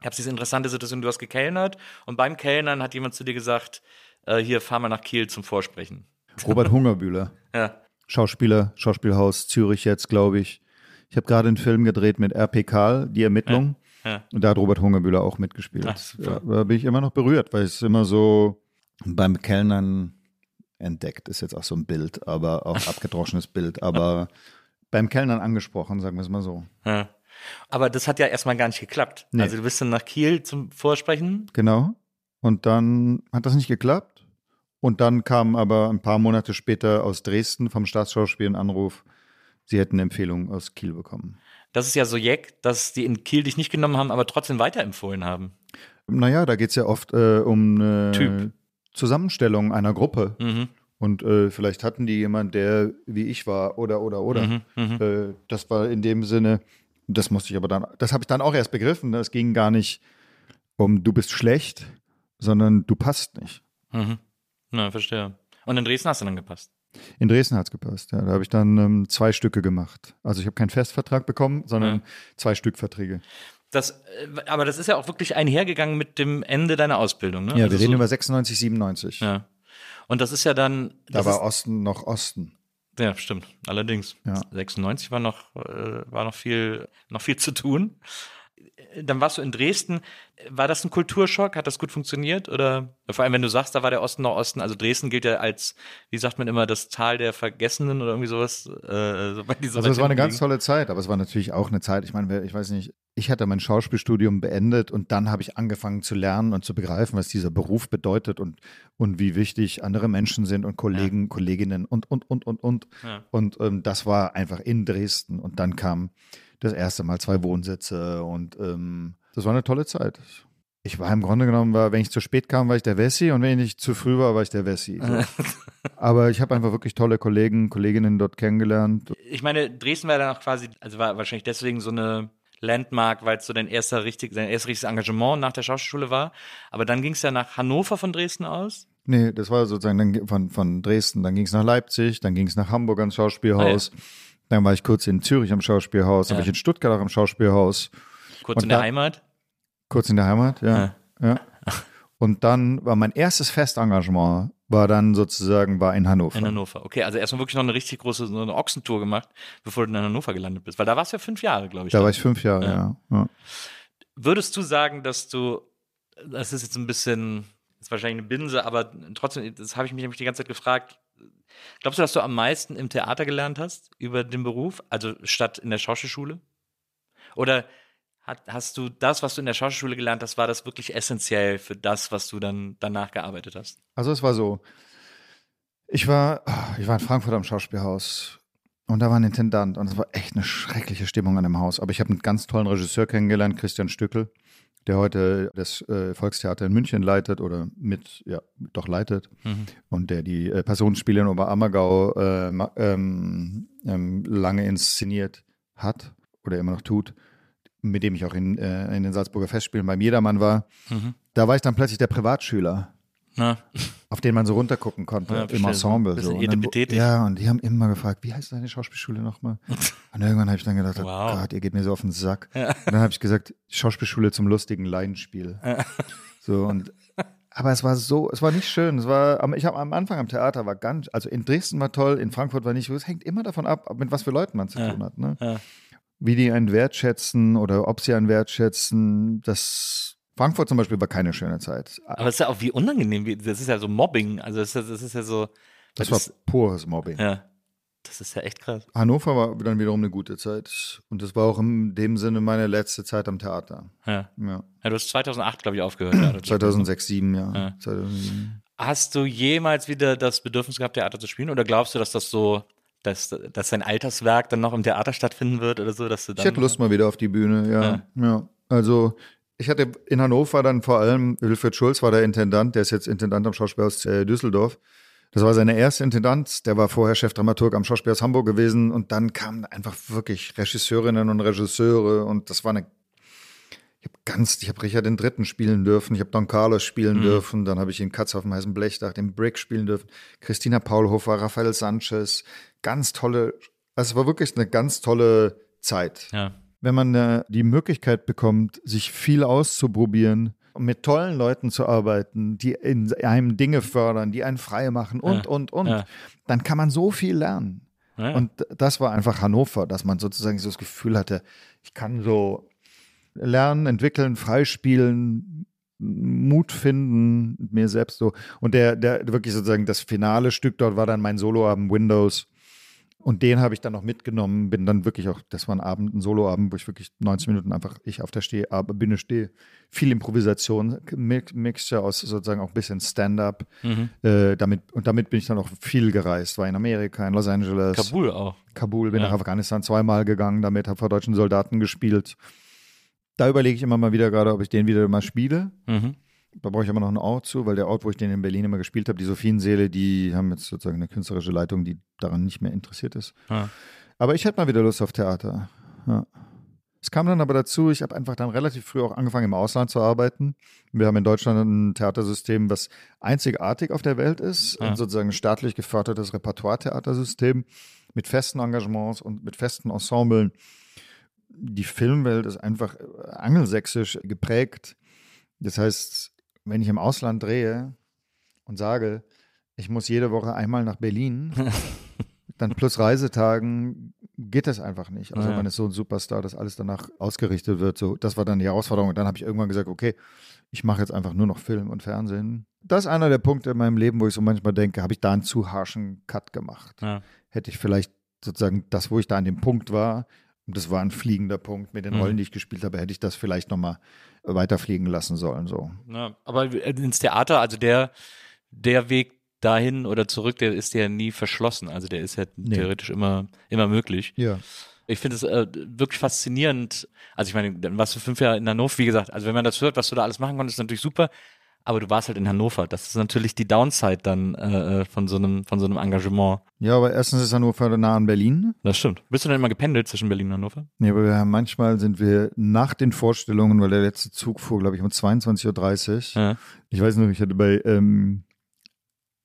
gab es diese interessante Situation, du hast gekellnert und beim Kellnern hat jemand zu dir gesagt, äh, hier fahr mal nach Kiel zum Vorsprechen. Robert Hungerbühler, Ja. Schauspieler, Schauspielhaus Zürich jetzt, glaube ich. Ich habe gerade einen Film gedreht mit R.P. Karl, die Ermittlung. Ja. Und da hat Robert Hungerbühler auch mitgespielt. Ach, ja, da bin ich immer noch berührt, weil es immer so beim Kellnern entdeckt, ist jetzt auch so ein Bild, aber auch abgedroschenes Bild, aber beim Kellnern angesprochen, sagen wir es mal so. Ja. Aber das hat ja erstmal gar nicht geklappt. Nee. Also du bist dann nach Kiel zum Vorsprechen. Genau. Und dann hat das nicht geklappt. Und dann kam aber ein paar Monate später aus Dresden vom Staatsschauspiel ein Anruf, sie hätten eine Empfehlung aus Kiel bekommen. Das ist ja so jeck, dass die in Kiel dich nicht genommen haben, aber trotzdem weiterempfohlen haben. Naja, da geht es ja oft äh, um eine Typ. Zusammenstellung einer Gruppe. Mhm. Und äh, vielleicht hatten die jemand, der wie ich war, oder, oder, oder. Mhm, mhm. Äh, das war in dem Sinne, das musste ich aber dann, das habe ich dann auch erst begriffen. ne? Es ging gar nicht um, du bist schlecht, sondern du passt nicht. Mhm. Na, verstehe. Und in Dresden hast du dann gepasst. In Dresden hat es gepasst. Ja, da habe ich dann ähm, zwei Stücke gemacht. Also ich habe keinen Festvertrag bekommen, sondern Ja. zwei Stückverträge. Das, äh, aber das ist ja auch wirklich einhergegangen mit dem Ende deiner Ausbildung, ne? Ja, Also wir reden so, über 96, 97. Ja. Und das ist ja dann. Da war Osten noch Osten. Ja, stimmt. Allerdings. Ja. 96 war noch, äh, war noch viel, noch viel zu tun. Äh, Dann warst du in Dresden. War das ein Kulturschock? Hat das gut funktioniert? Oder vor allem, wenn du sagst, da war der Osten noch Osten. Also Dresden gilt ja als, wie sagt man immer, das Tal der Vergessenen oder irgendwie sowas. Äh, so, Also es war eine ganz tolle Zeit, aber es war natürlich auch eine Zeit, ich meine, ich weiß nicht, ich hatte mein Schauspielstudium beendet und dann habe ich angefangen zu lernen und zu begreifen, was dieser Beruf bedeutet und, und wie wichtig andere Menschen sind und Kollegen, Kolleginnen und, und, und, und, und. Ja. Und ähm, das war einfach in Dresden und dann kam das erste Mal zwei Wohnsitze und ähm, das war eine tolle Zeit. Ich war im Grunde genommen, war, wenn ich zu spät kam, war ich der Wessi und wenn ich zu früh war, war ich der Wessi. So. Aber ich habe einfach wirklich tolle Kollegen, Kolleginnen dort kennengelernt. Ich meine, Dresden war dann auch quasi, also war wahrscheinlich deswegen so eine Landmark, weil es so dein erster richtig, dein erstes richtiges Engagement nach der Schauspielschule war. Aber dann ging es ja nach Hannover von Dresden aus. Nee, das war sozusagen dann von, von Dresden, dann ging es nach Leipzig, dann ging es nach Hamburg ans Schauspielhaus. Dann war ich kurz in Zürich am Schauspielhaus, dann Ja. war ich in Stuttgart auch am Schauspielhaus, Kurz Und in der da- Heimat. kurz in der Heimat, ja. ja. Und dann war mein erstes Festengagement, war dann sozusagen, war in Hannover. In Hannover. Okay, also erstmal wirklich noch eine richtig große so eine Ochsentour gemacht, bevor du in Hannover gelandet bist. Weil da warst du ja fünf Jahre, glaube ich. Da ne? war ich fünf Jahre, Ja. ja. ja. Würdest du sagen, dass du, das ist jetzt ein bisschen, das ist wahrscheinlich eine Binse, aber trotzdem, das habe ich mich nämlich die ganze Zeit gefragt. Glaubst du, dass du am meisten im Theater gelernt hast über den Beruf, also statt in der Schauspielschule? Oder hat, hast du das, was du in der Schauspielschule gelernt hast, war das wirklich essentiell für das, was du dann danach gearbeitet hast? Also es war so, ich war, ich war in Frankfurt am Schauspielhaus und da war ein Intendant und es war echt eine schreckliche Stimmung an dem Haus. Aber ich habe einen ganz tollen Regisseur kennengelernt, Christian Stückel, der heute das äh, Volkstheater in München leitet oder mit, ja, doch leitet und der die äh, Personenspiele in Oberammergau äh, ähm, ähm, lange inszeniert hat oder immer noch tut, mit dem ich auch in, äh, in den Salzburger Festspielen beim Jedermann war. Da war ich dann plötzlich der Privatschüler Na, auf den man so runtergucken konnte Ja, im. Ensemble. So. Und dann, ja, und die haben immer gefragt, wie heißt deine Schauspielschule nochmal? Und irgendwann habe ich dann gedacht, Wow. oh Gott, ihr geht mir so auf den Sack. Und dann habe ich gesagt, Schauspielschule zum lustigen Laienspiel. So und aber es war so, es war nicht schön. Es war, am- ich habe am Anfang am Theater war ganz, also in Dresden war toll, in Frankfurt war nicht. Es hängt immer davon ab, mit was für Leuten man zu tun hat. Ne? Ja. Wie die einen wertschätzen oder ob sie einen wertschätzen. Das Frankfurt zum Beispiel war keine schöne Zeit. aber es ist ja auch wie unangenehm, das ist ja so Mobbing, also das ist, ja- das ist ja so, Das das war pures Mobbing. ja, das ist ja echt krass. Hannover war dann wiederum eine gute Zeit. Und das war auch in dem Sinne meine letzte Zeit am Theater. Ja. Ja. Ja, du hast 2008, glaube ich, aufgehört. Ja, das- 2006, 2007, ja. Ja. 2007. Hast du jemals wieder das Bedürfnis gehabt, Theater zu spielen? Oder glaubst du, dass das so, dass, dass dein Alterswerk dann noch im Theater stattfinden wird oder so? Dass du dann, Ich hätte Lust mal wieder auf die Bühne, ja. ja. Also ich hatte in Hannover dann vor allem, Wilfried Schulz war der Intendant, der ist jetzt Intendant am Schauspielhaus äh, Düsseldorf. Das war seine erste Intendanz. Der war vorher Chefdramaturg am Schauspielhaus Hamburg gewesen und dann kamen einfach wirklich Regisseurinnen und Regisseure und das war eine ich habe ganz, ich habe Richard den Dritten spielen dürfen, ich habe Don Carlos spielen dürfen, dann habe ich in Katz auf dem heißen Blechdach den Brick spielen dürfen, Christina Paulhofer, Rafael Sanchez, ganz tolle, also es war wirklich eine ganz tolle Zeit. Ja. Wenn man äh, die Möglichkeit bekommt, sich viel auszuprobieren, und mit tollen Leuten zu arbeiten, die in einem Dinge fördern, die einen frei machen und, Ja. und, und, Ja. dann kann man so viel lernen. Ja. Und das war einfach Hannover, dass man sozusagen so das Gefühl hatte, ich kann so lernen, entwickeln, freispielen, Mut finden, mir selbst so. Und der, der wirklich sozusagen das finale Stück dort war dann mein Soloabend Windows. Und den habe ich dann noch mitgenommen, bin dann wirklich auch, das war ein Abend, ein Soloabend, wo ich wirklich 90 Minuten einfach ich auf der Steh, aber Bühne stehe. Viel Improvisation, Mix, Mixture aus sozusagen auch ein bisschen Stand-up. Mhm. Äh, damit, und damit bin ich dann auch viel gereist, war in Amerika, in Los Angeles. Kabul auch. Kabul, bin Ja. nach Afghanistan zweimal gegangen, damit habe vor deutschen Soldaten gespielt. Da überlege ich immer mal wieder gerade, ob ich den wieder mal spiele. Mhm. Da brauche ich aber noch einen Ort zu, weil der Ort, wo ich den in Berlin immer gespielt habe, die Sophienseele, die haben jetzt sozusagen eine künstlerische Leitung, die daran nicht mehr interessiert ist. Ja. Aber ich hätte mal wieder Lust auf Theater. Ja. Es kam dann aber dazu, ich habe einfach dann relativ früh auch angefangen, im Ausland zu arbeiten. Wir haben in Deutschland ein Theatersystem, was einzigartig auf der Welt ist, ein sozusagen staatlich gefördertes Repertoire-Theatersystem mit festen Engagements und mit festen Ensemblen. Die Filmwelt ist einfach angelsächsisch geprägt. Das heißt, wenn ich im Ausland drehe und sage, ich muss jede Woche einmal nach Berlin, dann plus Reisetagen geht das einfach nicht. Also Ja. man ist so ein Superstar, dass alles danach ausgerichtet wird. So, das war dann die Herausforderung. Und dann habe ich irgendwann gesagt, okay, ich mache jetzt einfach nur noch Film und Fernsehen. Das ist einer der Punkte in meinem Leben, wo ich so manchmal denke, habe ich da einen zu harschen Cut gemacht? Ja. Hätte ich vielleicht sozusagen das, wo ich da an dem Punkt war, und das war ein fliegender Punkt mit den Mhm. Rollen, die ich gespielt habe, hätte ich das vielleicht nochmal weiterfliegen lassen sollen. So. Ja, aber ins Theater, also der, der Weg dahin oder zurück, der ist ja nie verschlossen. Also der ist ja theoretisch immer, immer möglich. Ja. Ich finde es äh, wirklich faszinierend. Also ich meine, dann warst du fünf Jahre in Hannover, wie gesagt, also wenn man das hört, was du da alles machen konntest, ist natürlich super. Aber du warst halt in Hannover. Das ist natürlich die Downside dann äh, von so einem, von so einem Engagement. Ja, aber erstens ist Hannover nah an Berlin. Das stimmt. Bist du denn immer gependelt zwischen Berlin und Hannover? Nee, aber wir manchmal sind wir nach den Vorstellungen, weil der letzte Zug fuhr, glaube ich, um 22.30 Uhr. Ja. Ich weiß noch, ich hatte bei ähm,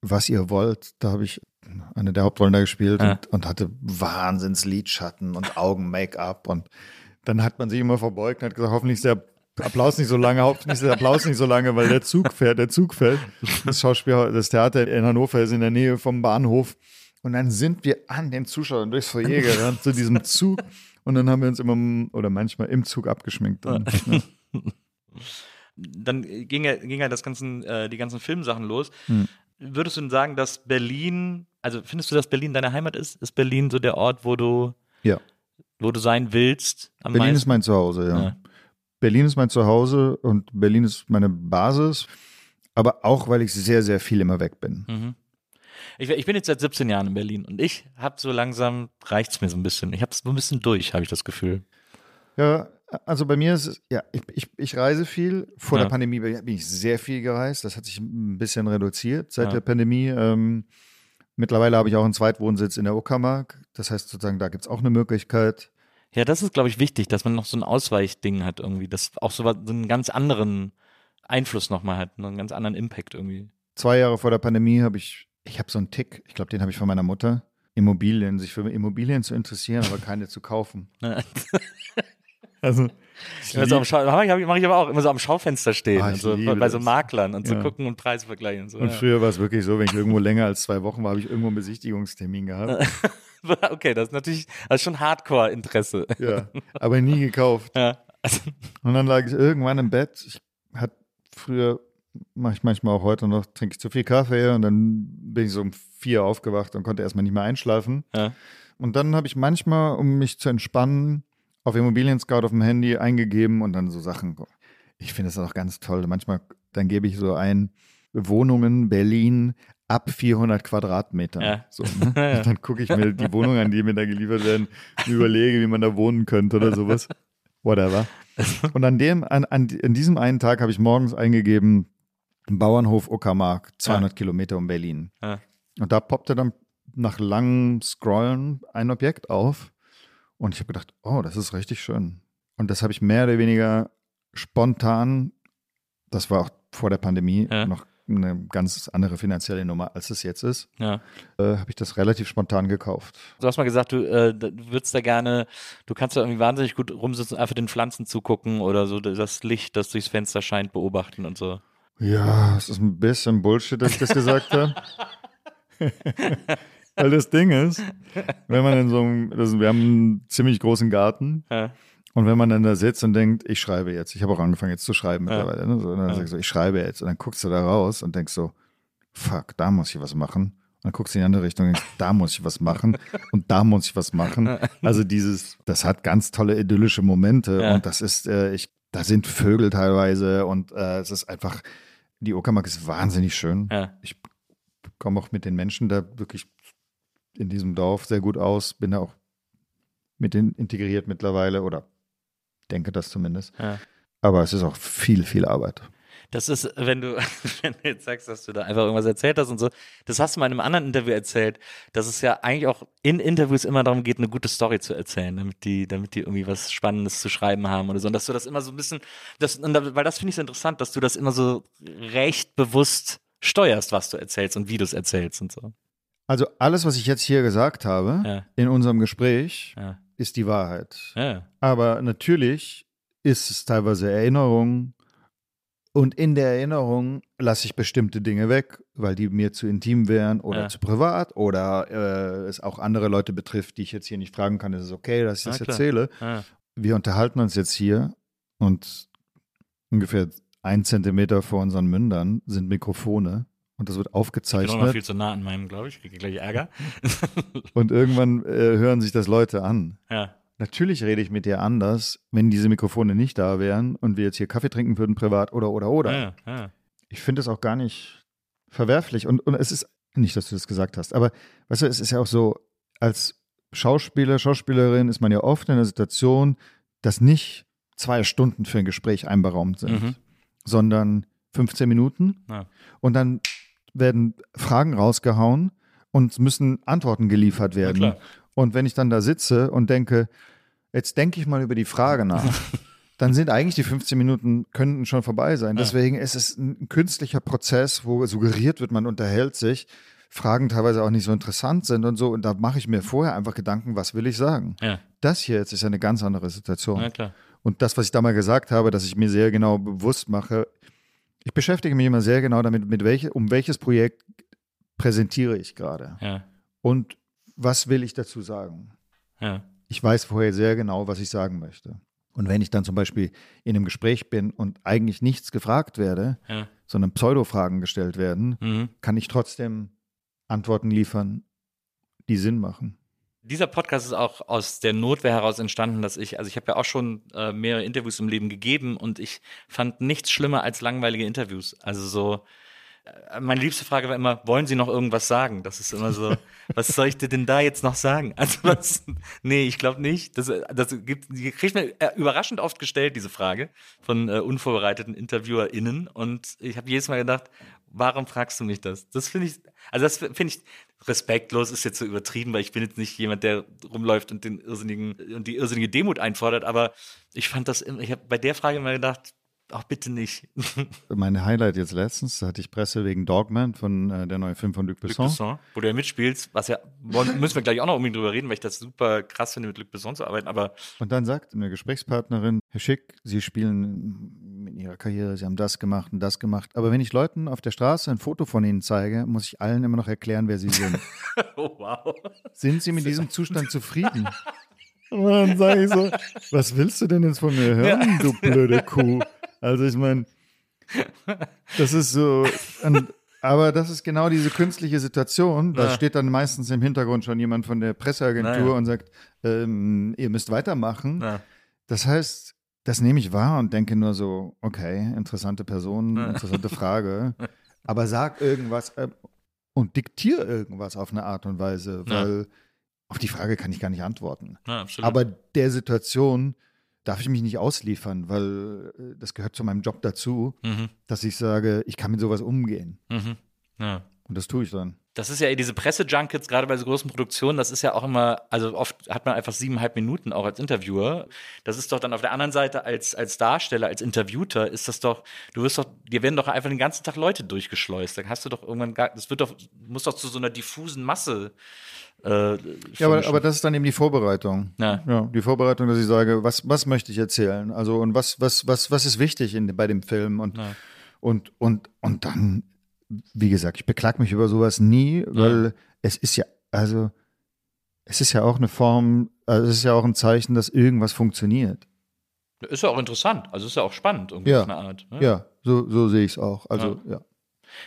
Was ihr wollt, da habe ich eine der Hauptrollen da gespielt Ja. und, und hatte Wahnsinns Lidschatten und Augen-Make-up und dann hat man sich immer verbeugt und hat gesagt, hoffentlich ist der Applaus nicht so lange, hoffentlich ist der Applaus nicht so lange, weil der Zug fährt, der Zug fällt. Das Schauspiel, das Theater in Hannover ist in der Nähe vom Bahnhof und dann sind wir an den Zuschauern durchs Foyer gerannt zu diesem Zug und dann haben wir uns immer oder manchmal im Zug abgeschminkt. Und, ja. Dann ging ja, ging ja das ganzen, äh, die ganzen Filmsachen los. Hm. Würdest du denn sagen, dass Berlin, also findest du, dass Berlin deine Heimat ist? Ist Berlin so der Ort, wo du, ja. wo du sein willst? Berlin ist meisten? mein Zuhause, ja. Ja. Berlin ist mein Zuhause und Berlin ist meine Basis, aber auch, weil ich sehr, sehr viel immer weg bin. Mhm. Ich, ich bin jetzt seit 17 Jahren in Berlin und ich habe so langsam, reicht's mir so ein bisschen. Ich habe es so ein bisschen durch, habe ich das Gefühl. Ja, also bei mir ist es, ja, ich, ich, ich reise viel. Vor Ja. der Pandemie bin ich sehr viel gereist. Das hat sich ein bisschen reduziert seit Ja. der Pandemie. Ähm, mittlerweile habe ich auch einen Zweitwohnsitz in der Uckermark. Das heißt sozusagen, da gibt es auch eine Möglichkeit. Ja, das ist, glaube ich, wichtig, dass man noch so ein Ausweichding hat irgendwie, das auch so, was- so einen ganz anderen Einfluss nochmal hat, einen ganz anderen Impact irgendwie. Zwei Jahre vor der Pandemie habe ich, ich habe so einen Tick, ich glaube, den habe ich von meiner Mutter. Immobilien, sich für Immobilien zu interessieren, aber keine zu kaufen. Also, ich Immer so am Schau, mache ich, mach ich aber auch, immer so am Schaufenster stehen, Ah, also liebe bei so. Maklern und zu Ja. gucken und Preise vergleichen. Und so, Und ja. früher war es wirklich so, wenn ich irgendwo länger als zwei Wochen war, habe ich irgendwo einen Besichtigungstermin gehabt. Okay, das ist natürlich das ist schon Hardcore-Interesse. Ja, aber nie gekauft. Ja. Also, Und dann lag ich irgendwann im Bett. Ich hatte früher, mache ich manchmal auch heute noch, trinke ich zu viel Kaffee und dann bin ich so um vier aufgewacht und konnte erstmal nicht mehr einschlafen. ja. Und dann habe ich manchmal, um mich zu entspannen, auf Immobilien Scout auf dem Handy eingegeben und dann so Sachen. Ich finde es auch ganz toll. Manchmal, dann gebe ich so ein Wohnungen Berlin ab 400 Quadratmeter. Ja. So, ne? Dann gucke ich mir die Wohnungen an, die mir da geliefert werden, und überlege, wie man da wohnen könnte oder sowas. Whatever. Und an dem, an, an, an diesem einen Tag habe ich morgens eingegeben, Bauernhof Uckermark, 200 Kilometer um Berlin. Ja. Und da poppte dann nach langem Scrollen ein Objekt auf. Und ich habe gedacht, oh, das ist richtig schön. Und das habe ich mehr oder weniger spontan, das war auch vor der Pandemie, Ja. noch eine ganz andere finanzielle Nummer, als es jetzt ist, ja. äh, habe ich das relativ spontan gekauft. Du hast mal gesagt, du, äh, du würdest da gerne, du kannst da irgendwie wahnsinnig gut rumsitzen, einfach den Pflanzen zugucken oder so das Licht, das durchs Fenster scheint, beobachten und so. Ja, es ist ein bisschen Bullshit, dass ich das gesagt habe. Weil das Ding ist, wenn man in so einem, das, wir haben einen ziemlich großen Garten Ja. und wenn man dann da sitzt und denkt, ich schreibe jetzt, ich habe auch angefangen jetzt zu schreiben mittlerweile, ne? so, dann Ja. sagst du, ich schreibe jetzt und dann guckst du da raus und denkst so, fuck, da muss ich was machen. Und dann guckst du in die andere Richtung und denkst, da muss ich was machen und da muss ich was machen. Also dieses, das hat ganz tolle idyllische Momente Ja. und das ist, äh, ich, da sind Vögel teilweise und äh, es ist einfach, die Uckermark ist wahnsinnig schön. Ja. Ich komme auch mit den Menschen da wirklich in diesem Dorf sehr gut aus, bin da auch mit denen integriert mittlerweile oder denke das zumindest. Ja. Aber es ist auch viel, viel Arbeit. Das ist, wenn du, wenn du jetzt sagst, dass du da einfach irgendwas erzählt hast und so, das hast du mal in einem anderen Interview erzählt, dass es ja eigentlich auch in Interviews immer darum geht, eine gute Story zu erzählen, damit die, damit die irgendwie was Spannendes zu schreiben haben oder so. Und dass du das immer so ein bisschen, das, weil das finde ich so interessant, dass du das immer so recht bewusst steuerst, was du erzählst und wie du es erzählst und so. Also alles, was ich jetzt hier gesagt habe Ja. in unserem Gespräch, Ja. ist die Wahrheit. Ja. Aber natürlich ist es teilweise Erinnerung und in der Erinnerung lasse ich bestimmte Dinge weg, weil die mir zu intim wären oder zu privat oder äh, es auch andere Leute betrifft, die ich jetzt hier nicht fragen kann. Ist es okay, dass ich das erzähle? Wir unterhalten uns jetzt hier und ungefähr ein Zentimeter vor unseren Mündern sind Mikrofone und das wird Ich bin aufgezeichnet viel zu nah an meinem, glaube ich. Kriege gleich Ärger. und irgendwann äh, hören sich das Leute an. ja. Natürlich rede ich mit dir anders, wenn diese Mikrofone nicht da wären und wir jetzt hier Kaffee trinken würden, privat oder, oder, oder. Ja, ja. Ich finde es auch gar nicht verwerflich. Und, und es ist nicht, dass du das gesagt hast, aber weißt du, es ist ja auch so, als Schauspieler, Schauspielerin ist man ja oft in der Situation, dass nicht zwei Stunden für ein Gespräch einberaumt sind, Mhm. sondern 15 Minuten. Ja. Und dann werden Fragen rausgehauen und es müssen Antworten geliefert werden. Und wenn ich dann da sitze und denke, jetzt denke ich mal über die Frage nach, dann sind eigentlich die 15 Minuten könnten schon vorbei sein. Deswegen ist es ein künstlicher Prozess, wo suggeriert wird, man unterhält sich, Fragen teilweise auch nicht so interessant sind und so. Und da mache ich mir vorher einfach Gedanken, was will ich sagen? Ja. Das hier jetzt ist ja eine ganz andere Situation. Ja, klar. Und das, was ich da mal gesagt habe, dass ich mir sehr genau bewusst mache, ich beschäftige mich immer sehr genau damit, mit welche, um welches Projekt präsentiere ich gerade Ja. und was will ich dazu sagen. Ja. Ich weiß vorher sehr genau, was ich sagen möchte. Und wenn ich dann zum Beispiel in einem Gespräch bin und eigentlich nichts gefragt werde, Ja. sondern Pseudo-Fragen gestellt werden, Mhm. kann ich trotzdem Antworten liefern, die Sinn machen. Dieser Podcast ist auch aus der Notwehr heraus entstanden, dass ich, also ich habe ja auch schon äh, mehrere Interviews im Leben gegeben und ich fand nichts schlimmer als langweilige Interviews. Also so, äh, meine liebste Frage war immer, wollen Sie noch irgendwas sagen? Das ist immer so, was soll ich dir denn da jetzt noch sagen? Also was, nee, ich glaube nicht. Das, das gibt, die kriegt mir äh, überraschend oft gestellt, diese Frage von äh, unvorbereiteten InterviewerInnen und ich habe jedes Mal gedacht, warum fragst du mich das? Das finde ich, also das finde ich respektlos, ist jetzt so übertrieben, weil ich bin jetzt nicht jemand, der rumläuft und den irrsinnigen und die irrsinnige Demut einfordert, aber ich fand das, ich habe bei der Frage immer gedacht, auch bitte nicht. Mein Highlight jetzt letztens, da hatte ich Presse wegen Dogman von äh, der neue Film von Luc Luc Besson. Besson, wo du ja mitspielst, was ja, müssen wir gleich auch noch unbedingt drüber reden, weil ich das super krass finde, mit Luc Besson zu arbeiten, aber Und dann sagt eine Gesprächspartnerin, Herr Schick, Sie spielen in Ihrer Karriere, Sie haben das gemacht und das gemacht. Aber wenn ich Leuten auf der Straße ein Foto von Ihnen zeige, muss ich allen immer noch erklären, wer Sie sind. oh wow. Sind Sie mit diesem Zustand zufrieden? Und dann sage ich so, was willst du denn jetzt von mir hören, du blöde Kuh? Also ich meine, das ist so, und, aber das ist genau diese künstliche Situation. Da Ja. steht dann meistens im Hintergrund schon jemand von der Presseagentur Naja. und sagt, ähm, ihr müsst weitermachen. Ja. Das heißt, das nehme ich wahr und denke nur so, okay, interessante Person, interessante Frage. Aber sag irgendwas äh, und diktier irgendwas auf eine Art und Weise, Ja. weil auf die Frage kann ich gar nicht antworten. Ja. Aber der Situation darf ich mich nicht ausliefern, weil äh, das gehört zu meinem Job dazu, mhm. dass ich sage, ich kann mit sowas umgehen. Mhm. Ja. Und das tue ich dann. Das ist ja eh diese Presse-Junkets, gerade bei so großen Produktionen, das ist ja auch immer, also oft hat man einfach siebeneinhalb Minuten auch als Interviewer. Das ist doch dann auf der anderen Seite als, als Darsteller, als Interviewter, ist das doch, du wirst doch, dir werden doch einfach den ganzen Tag Leute durchgeschleust. Dann hast du doch irgendwann gar, das wird doch, muss doch zu so einer diffusen Masse. Äh, Ja, aber, aber das ist dann eben die Vorbereitung. Ja. Ja, die Vorbereitung, dass ich sage, was, was möchte ich erzählen? Also, und was, was, was, was ist wichtig in, bei dem Film? Und, Ja. und, und, und dann, wie gesagt, ich beklag mich über sowas nie, weil es ist ja, also, es ist ja auch eine Form, also es ist ja auch ein Zeichen, dass irgendwas funktioniert. ist ja auch interessant, also ist ja auch spannend irgendwie Ja. auf eine Art. ne? Ja, so, so sehe ich es auch. Also, ja.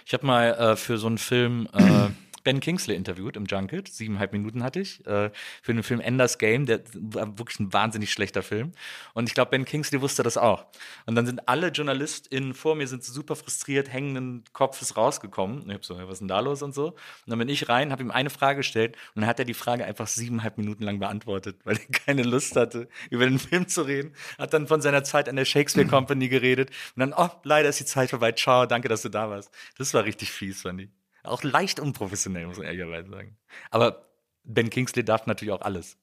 Ich habe mal äh, für so einen Film äh, Ben Kingsley interviewt im Junket. Siebeneinhalb Minuten hatte ich. Äh, für den Film Enders Game, der war wirklich ein wahnsinnig schlechter Film. Und ich glaube, Ben Kingsley wusste das auch. Und dann sind alle JournalistInnen vor mir sind super frustriert, hängenden Kopfes rausgekommen. Ich hab so, was ist denn da los und so. Und dann bin ich rein, habe ihm eine Frage gestellt und dann hat er die Frage einfach siebeneinhalb Minuten lang beantwortet, weil er keine Lust hatte, über den Film zu reden. Hat dann von seiner Zeit an der Shakespeare Company geredet. Und dann, oh, leider ist die Zeit vorbei. Ciao, danke, dass du da warst. Das war richtig fies, fand ich. Auch leicht unprofessionell, muss man ehrlicherweise sagen. Aber Ben Kingsley darf natürlich auch alles.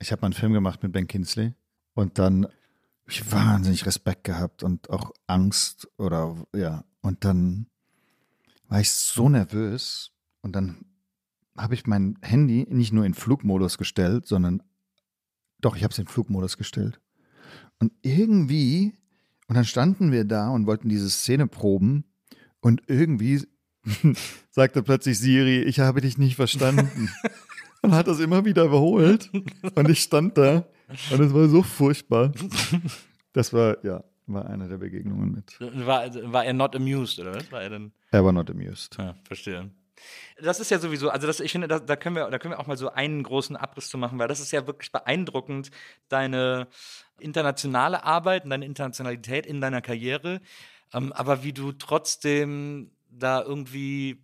Ich habe mal einen Film gemacht mit Ben Kingsley und dann hab ich wahnsinnig Respekt gehabt und auch Angst oder ja. Und dann war ich so nervös und dann habe ich mein Handy nicht nur in Flugmodus gestellt, sondern doch, ich habe es in Flugmodus gestellt. Und irgendwie, und dann standen wir da und wollten diese Szene proben und irgendwie sagte plötzlich Siri, ich habe dich nicht verstanden. und hat das immer wieder überholt. Und ich stand da und es war so furchtbar. Das war, ja, war eine der Begegnungen mit. War, war er not amused, oder was? War er dann? Er war not amused. Ja, verstehe. Das ist ja sowieso, also das, ich finde, da, da, können wir, da können wir auch mal so einen großen Abriss zu machen, weil das ist ja wirklich beeindruckend, deine internationale Arbeit und deine Internationalität in deiner Karriere. Ähm, aber wie du trotzdem da irgendwie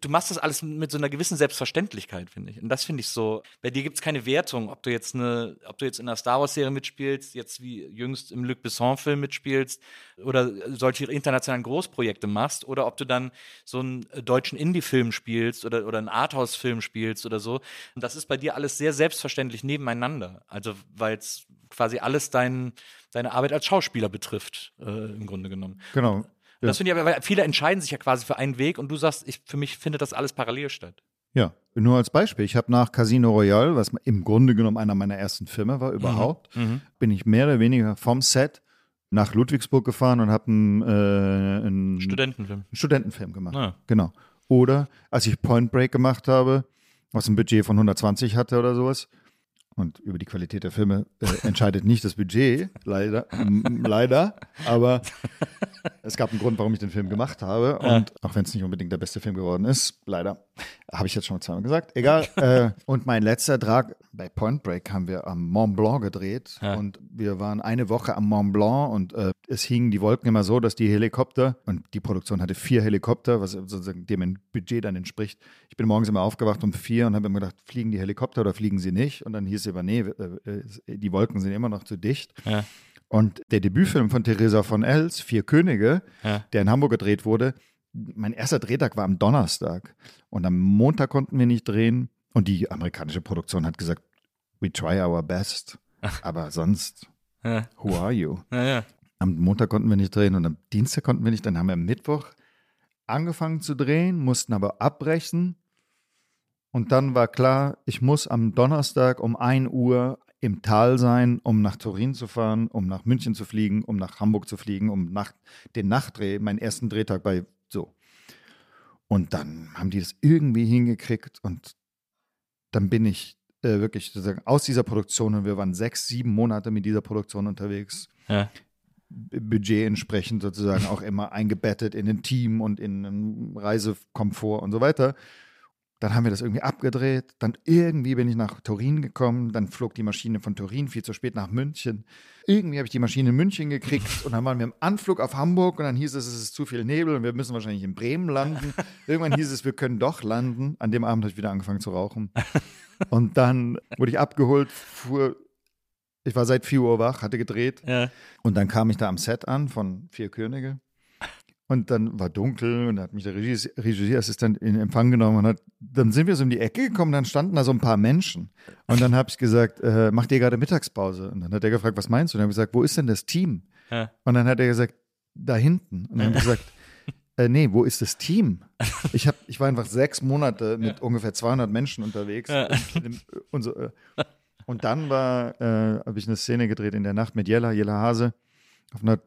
du machst das alles mit so einer gewissen Selbstverständlichkeit, finde ich. Und das finde ich so. Bei dir gibt es keine Wertung, ob du jetzt eine, ob du jetzt in einer Star Wars-Serie mitspielst, jetzt wie jüngst im Luc Besson-Film mitspielst oder solche internationalen Großprojekte machst oder ob du dann so einen deutschen Indie-Film spielst oder, oder einen Arthouse-Film spielst oder so. Und das ist bei dir alles sehr selbstverständlich nebeneinander. Also, weil es quasi alles dein, deine Arbeit als Schauspieler betrifft, äh, im Grunde genommen. Genau. Ja. Das finde ich aber, weil viele entscheiden sich ja quasi für einen Weg und du sagst, ich, für mich findet das alles parallel statt. Ja, nur als Beispiel. Ich habe nach Casino Royale, was im Grunde genommen einer meiner ersten Filme war überhaupt, Mhm. bin ich mehr oder weniger vom Set nach Ludwigsburg gefahren und habe einen, äh, einen Studentenfilm. Studentenfilm gemacht. Ja. Genau. Oder als ich Point Break gemacht habe, was ein Budget von 120 hatte oder sowas, und über die Qualität der Filme äh, entscheidet nicht das Budget, leider, leider. Aber es gab einen Grund, warum ich den Film gemacht habe. Und auch wenn es nicht unbedingt der beste Film geworden ist, leider, habe ich jetzt schon zweimal gesagt. Egal. äh, und mein letzter Drag bei Point Break haben wir am Mont Blanc gedreht. Ja. Und wir waren eine Woche am Mont Blanc und äh, es hingen die Wolken immer so, dass die Helikopter, und die Produktion hatte vier Helikopter, was sozusagen dem Budget dann entspricht. Ich bin morgens immer aufgewacht um vier und habe mir gedacht, fliegen die Helikopter oder fliegen sie nicht? Und dann hieß es aber, nee, äh, äh, die Wolken sind immer noch zu dicht. Ja. Und der Debütfilm von Theresa von Els, Vier Könige, Ja. der in Hamburg gedreht wurde, mein erster Drehtag war am Donnerstag. Und am Montag konnten wir nicht drehen. Und die amerikanische Produktion hat gesagt, we try our best. Aber sonst, Ja. who are you? Ja. Am Montag konnten wir nicht drehen und am Dienstag konnten wir nicht. Dann haben wir am Mittwoch angefangen zu drehen, mussten aber abbrechen. Und dann war klar, ich muss am Donnerstag um 1 Uhr im Tal sein, um nach Turin zu fahren, um nach München zu fliegen, um nach Hamburg zu fliegen, um nach den Nachtdreh, meinen ersten Drehtag bei so. Und dann haben die das irgendwie hingekriegt und dann bin ich äh, wirklich sozusagen aus dieser Produktion und wir waren sechs, sieben Monate mit dieser Produktion unterwegs. Ja. Budget entsprechend sozusagen auch immer eingebettet in ein Team und in einen Reisekomfort und so weiter. Dann haben wir das irgendwie abgedreht. Dann irgendwie bin ich nach Turin gekommen. Dann flog die Maschine von Turin viel zu spät nach München. Irgendwie habe ich die Maschine in München gekriegt und dann waren wir im Anflug auf Hamburg und dann hieß es, es ist zu viel Nebel und wir müssen wahrscheinlich in Bremen landen. Irgendwann hieß es, wir können doch landen. An dem Abend habe ich wieder angefangen zu rauchen. Und dann wurde ich abgeholt, fuhr, ich war seit 4 Uhr wach, hatte gedreht. Ja. Und dann kam ich da am Set an von Vier Könige. Und dann war dunkel und hat mich der Regie, Regieassistent in Empfang genommen und hat, dann sind wir so um die Ecke gekommen, dann standen da so ein paar Menschen. Und dann habe ich gesagt, äh, macht ihr gerade Mittagspause? Und dann hat er gefragt, was meinst du? Und dann habe ich gesagt, wo ist denn das Team? Ja. Und dann hat er gesagt, da hinten. Und dann habe ich gesagt, äh, nee, wo ist das Team? Ich, hab, ich war einfach sechs Monate mit ungefähr 200 Menschen unterwegs. Ja. Und, und, so, äh, und dann war, äh, habe ich eine Szene gedreht in der Nacht mit Jella, Jella Hase, auf einer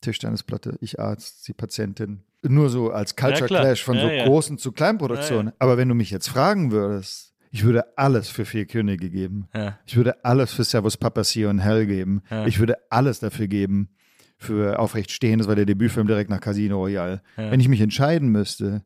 Tischtennisplatte, ich Arzt, sie Patientin. Nur so als Culture Ja. Clash von Ja, so ja. großen zu kleinen Produktionen. Aber wenn du mich jetzt fragen würdest, ich würde alles für vier Könige geben. Ich würde alles für Servus Papacia und Hell geben. Ich würde alles dafür geben für Aufrecht stehen. Das war der Debütfilm direkt nach Casino Royale. Wenn ich mich entscheiden müsste,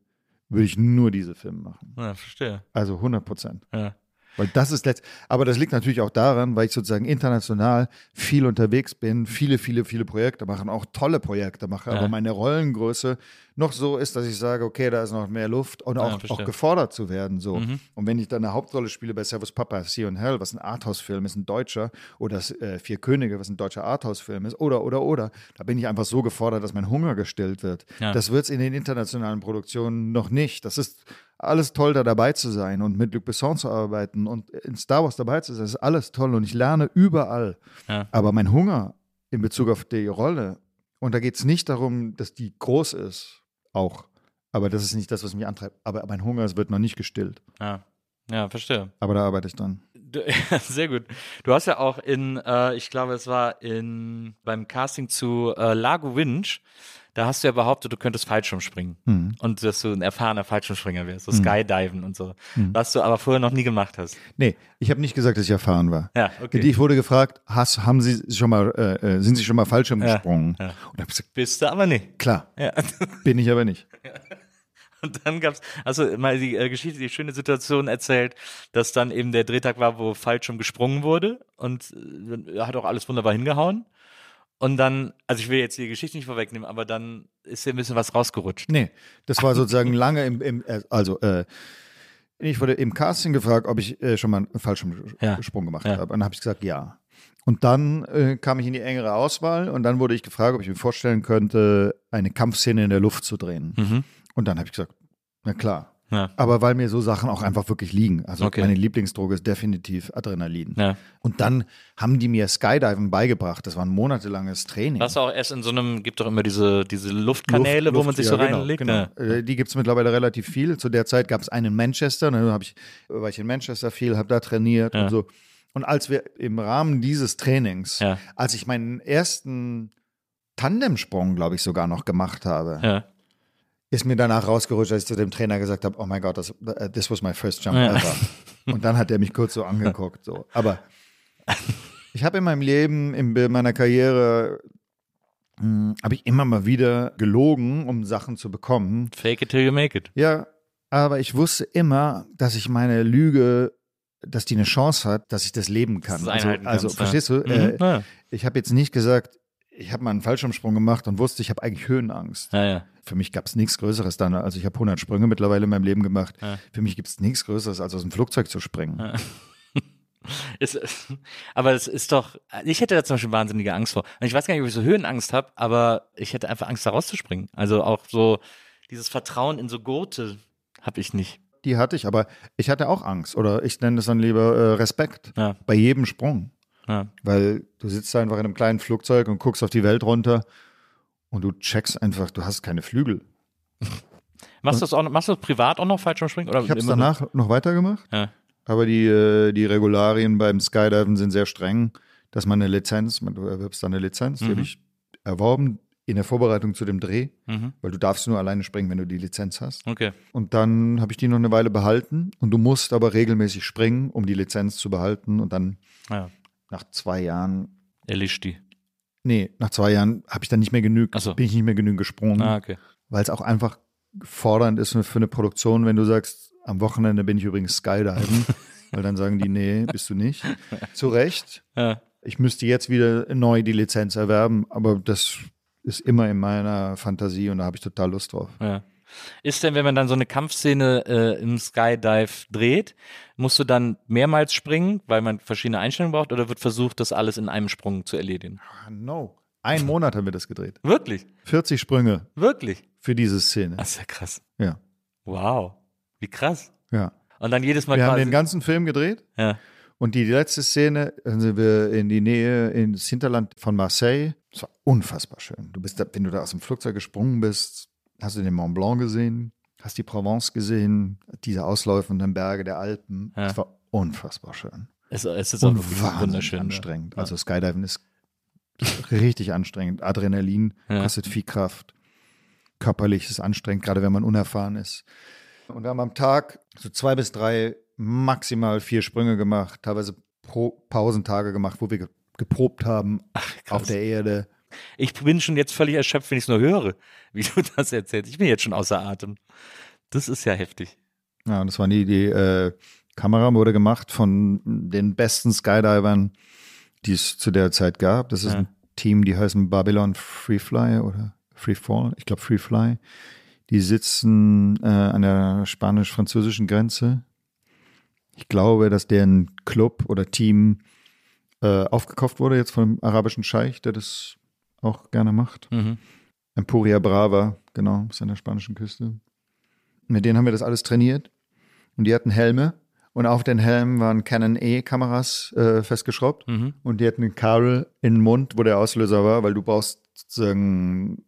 würde ich nur diese Filme machen. Ja, verstehe. Also 100 Prozent. Ja. Weil das ist letzt, aber das liegt natürlich auch daran, weil ich sozusagen international viel unterwegs bin, viele, viele, viele Projekte mache und auch tolle Projekte mache, Ja. aber meine Rollengröße noch so ist, dass ich sage, okay, da ist noch mehr Luft und Ja, auch, verstehe. auch gefordert zu werden. So. Mhm. Und wenn ich dann eine Hauptrolle spiele bei Servus Papa, Sea and Hell, was ein Arthouse-Film ist, ein deutscher, oder das, äh, Vier Könige, was ein deutscher Arthouse-Film ist, oder, oder, oder, da bin ich einfach so gefordert, dass mein Hunger gestillt wird. Ja. Das wird es in den internationalen Produktionen noch nicht. Das ist alles toll, da dabei zu sein und mit Luc Besson zu arbeiten und in Star Wars dabei zu sein. Das ist alles toll und ich lerne überall. Ja. Aber mein Hunger in Bezug auf die Rolle, und da geht es nicht darum, dass die groß ist, auch. Aber das ist nicht das, was mich antreibt. Aber mein Hunger es wird noch nicht gestillt. Ja. Ja, verstehe. Aber da arbeite ich dran. Du, ja, sehr gut. Du hast ja auch in, äh, ich glaube, es war in beim Casting zu äh, Lago Winch, da hast du ja behauptet, du könntest Fallschirm springen Mhm. und dass du ein erfahrener Fallschirmspringer wärst, so Skydiven und so, was du aber vorher noch nie gemacht hast. Nee, ich habe nicht gesagt, dass ich erfahren war. Ja, okay. Ich wurde gefragt, hast, haben Sie schon mal, äh, äh, sind Sie schon mal Fallschirm Ja, gesprungen? ja. Und da habe ich gesagt, Bist du aber nicht. klar, Ja. bin ich aber nicht. Und dann gab's also mal die äh, Geschichte, die schöne Situation erzählt, dass dann eben der Drehtag war, wo Fallschirm gesprungen wurde und äh, hat auch alles wunderbar hingehauen. Und dann, also ich will jetzt die Geschichte nicht vorwegnehmen, aber dann ist hier ein bisschen was rausgerutscht. Nee, das war sozusagen lange im, im äh, also äh, ich wurde im Casting gefragt, ob ich äh, schon mal einen Fallschirmsprung Ja. gemacht Ja. habe. Und dann habe ich gesagt, ja. Und dann äh, kam ich in die engere Auswahl und dann wurde ich gefragt, ob ich mir vorstellen könnte, eine Kampfszene in der Luft zu drehen. Mhm. Und dann habe ich gesagt, na klar. Ja. Aber weil mir so Sachen auch einfach wirklich liegen. Also Okay. meine Lieblingsdroge ist definitiv Adrenalin. Ja. Und dann haben die mir Skydiven beigebracht. Das war ein monatelanges Training. Was auch erst in so einem, gibt doch immer diese, diese Luftkanäle, Luft- wo man sich ja, so genau, reinlegt. Genau. Ja. Äh, Die gibt es mittlerweile relativ viel. Zu der Zeit gab es einen in Manchester, dann hab ich, war ich in Manchester viel, habe da trainiert und so. Und als wir im Rahmen dieses Trainings, als ich meinen ersten Tandemsprung, glaube ich, sogar noch gemacht habe. Ist mir danach rausgerutscht, als ich zu dem Trainer gesagt habe, oh mein Gott, das, uh, this was my first jump Ja. ever. Und dann hat er mich kurz so angeguckt. So. Aber ich habe in meinem Leben, in meiner Karriere, mh, habe ich immer mal wieder gelogen, um Sachen zu bekommen. Fake it till you make it. Ja, aber ich wusste immer, dass ich meine Lüge, dass die eine Chance hat, dass ich das leben kann. Dass du Also, also kannst, verstehst ja. du? Äh, Mhm. Ja. ich habe jetzt nicht gesagt, ich habe mal einen Fallschirmsprung gemacht und wusste, ich habe eigentlich Höhenangst. Ja, ja. Für mich gab es nichts Größeres dann. Also ich habe 100 Sprünge mittlerweile in meinem Leben gemacht. Ja. Für mich gibt es nichts Größeres, als aus dem Flugzeug zu springen. Ist, aber es ist doch, ich hätte da zum Beispiel wahnsinnige Angst vor. Und ich weiß gar nicht, ob ich so Höhenangst habe, aber ich hätte einfach Angst, da rauszuspringen. Also auch so dieses Vertrauen in so Gurte habe ich nicht. Die hatte ich, aber ich hatte auch Angst. Oder ich nenne es dann lieber äh, Respekt bei jedem Sprung. Ja. Weil du sitzt einfach in einem kleinen Flugzeug und guckst auf die Welt runter und du checkst einfach, du hast keine Flügel. Machst du das auch machst du das privat auch noch Fallschirmspringen? Oder Ich habe es danach noch weitergemacht, Ja. aber die, äh, die Regularien beim Skydiven sind sehr streng, dass man eine Lizenz, man, du erwirbst dann eine Lizenz, die Mhm. habe ich erworben in der Vorbereitung zu dem Dreh, Mhm. weil du darfst nur alleine springen, wenn du die Lizenz hast. Okay. Und dann habe ich die noch eine Weile behalten und du musst aber regelmäßig springen, um die Lizenz zu behalten und dann Ja. Nach zwei Jahren, Erlischt die. nee, nach zwei Jahren habe ich dann nicht mehr genügend, so. bin ich nicht mehr genügend gesprungen, Ah, okay. weil es auch einfach fordernd ist für eine Produktion, wenn du sagst, am Wochenende bin ich übrigens Skydiven, weil dann sagen die, nee, bist du nicht. Zu Recht. Ja. Ich müsste jetzt wieder neu die Lizenz erwerben, aber das ist immer in meiner Fantasie und da habe ich total Lust drauf. Ja. Ist denn, wenn man dann so eine Kampfszene äh, im Skydive dreht, musst du dann mehrmals springen, weil man verschiedene Einstellungen braucht, oder wird versucht, das alles in einem Sprung zu erledigen? Ah, No. Ein Monat haben wir das gedreht. Wirklich? 40 Sprünge Wirklich? für diese Szene. Das ist ja krass. Ja. Wow. Wie krass. Ja. Und dann jedes Mal Wir haben den ganzen Film gedreht ja. und die letzte Szene dann sind wir in die Nähe, ins Hinterland von Marseille. Es war unfassbar schön. Du bist da, wenn du da aus dem Flugzeug gesprungen bist, hast du den Mont Blanc gesehen, hast die Provence gesehen, diese ausläufenden Berge der Alpen. Ja. Es war unfassbar schön. Es, es ist auch Und wahnsinnig wunderschön. anstrengend. Ja. Also Skydiven ist richtig anstrengend. Adrenalin Ja. kostet viel Kraft. Körperlich ist anstrengend, gerade wenn man unerfahren ist. Und wir haben am Tag so zwei bis drei, maximal vier Sprünge gemacht, teilweise Pro Pausentage gemacht, wo wir ge geprobt haben auf der Erde. Ich bin schon jetzt völlig erschöpft, wenn ich es nur höre, wie du das erzählst. Ich bin jetzt schon außer Atem. Das ist ja heftig. Ja, und das war die, die äh, Kamera wurde gemacht von den besten Skydivern, die es zu der Zeit gab. Das ist Ja. ein Team, die heißen Babylon Freefly oder Freefall, ich glaube Freefly. Die sitzen äh, an der spanisch-französischen Grenze. Ich glaube, dass deren Club oder Team äh, aufgekauft wurde jetzt von einem arabischen Scheich, der das auch gerne macht. Mhm. Emporia Brava, genau, ist an der spanischen Küste. Mit denen haben wir das alles trainiert. Und die hatten Helme. Und auf den Helmen waren Canon E-Kameras äh, festgeschraubt. Mhm. Und die hatten ein Kabel in den Mund, wo der Auslöser war, weil du brauchst sozusagen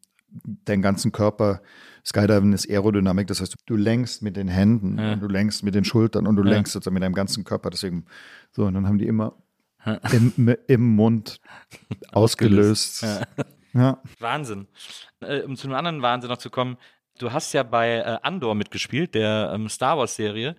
deinen ganzen Körper. Skydiven ist Aerodynamik, das heißt, du lenkst mit den Händen Ja. und du lenkst mit den Schultern und du Ja. lenkst sozusagen mit deinem ganzen Körper. Deswegen, so, und dann haben die immer im, im Mund ausgelöst. Ja. Ja. Wahnsinn. Äh, um zu einem anderen Wahnsinn noch zu kommen, du hast ja bei äh, Andor mitgespielt, der ähm, Star Wars-Serie.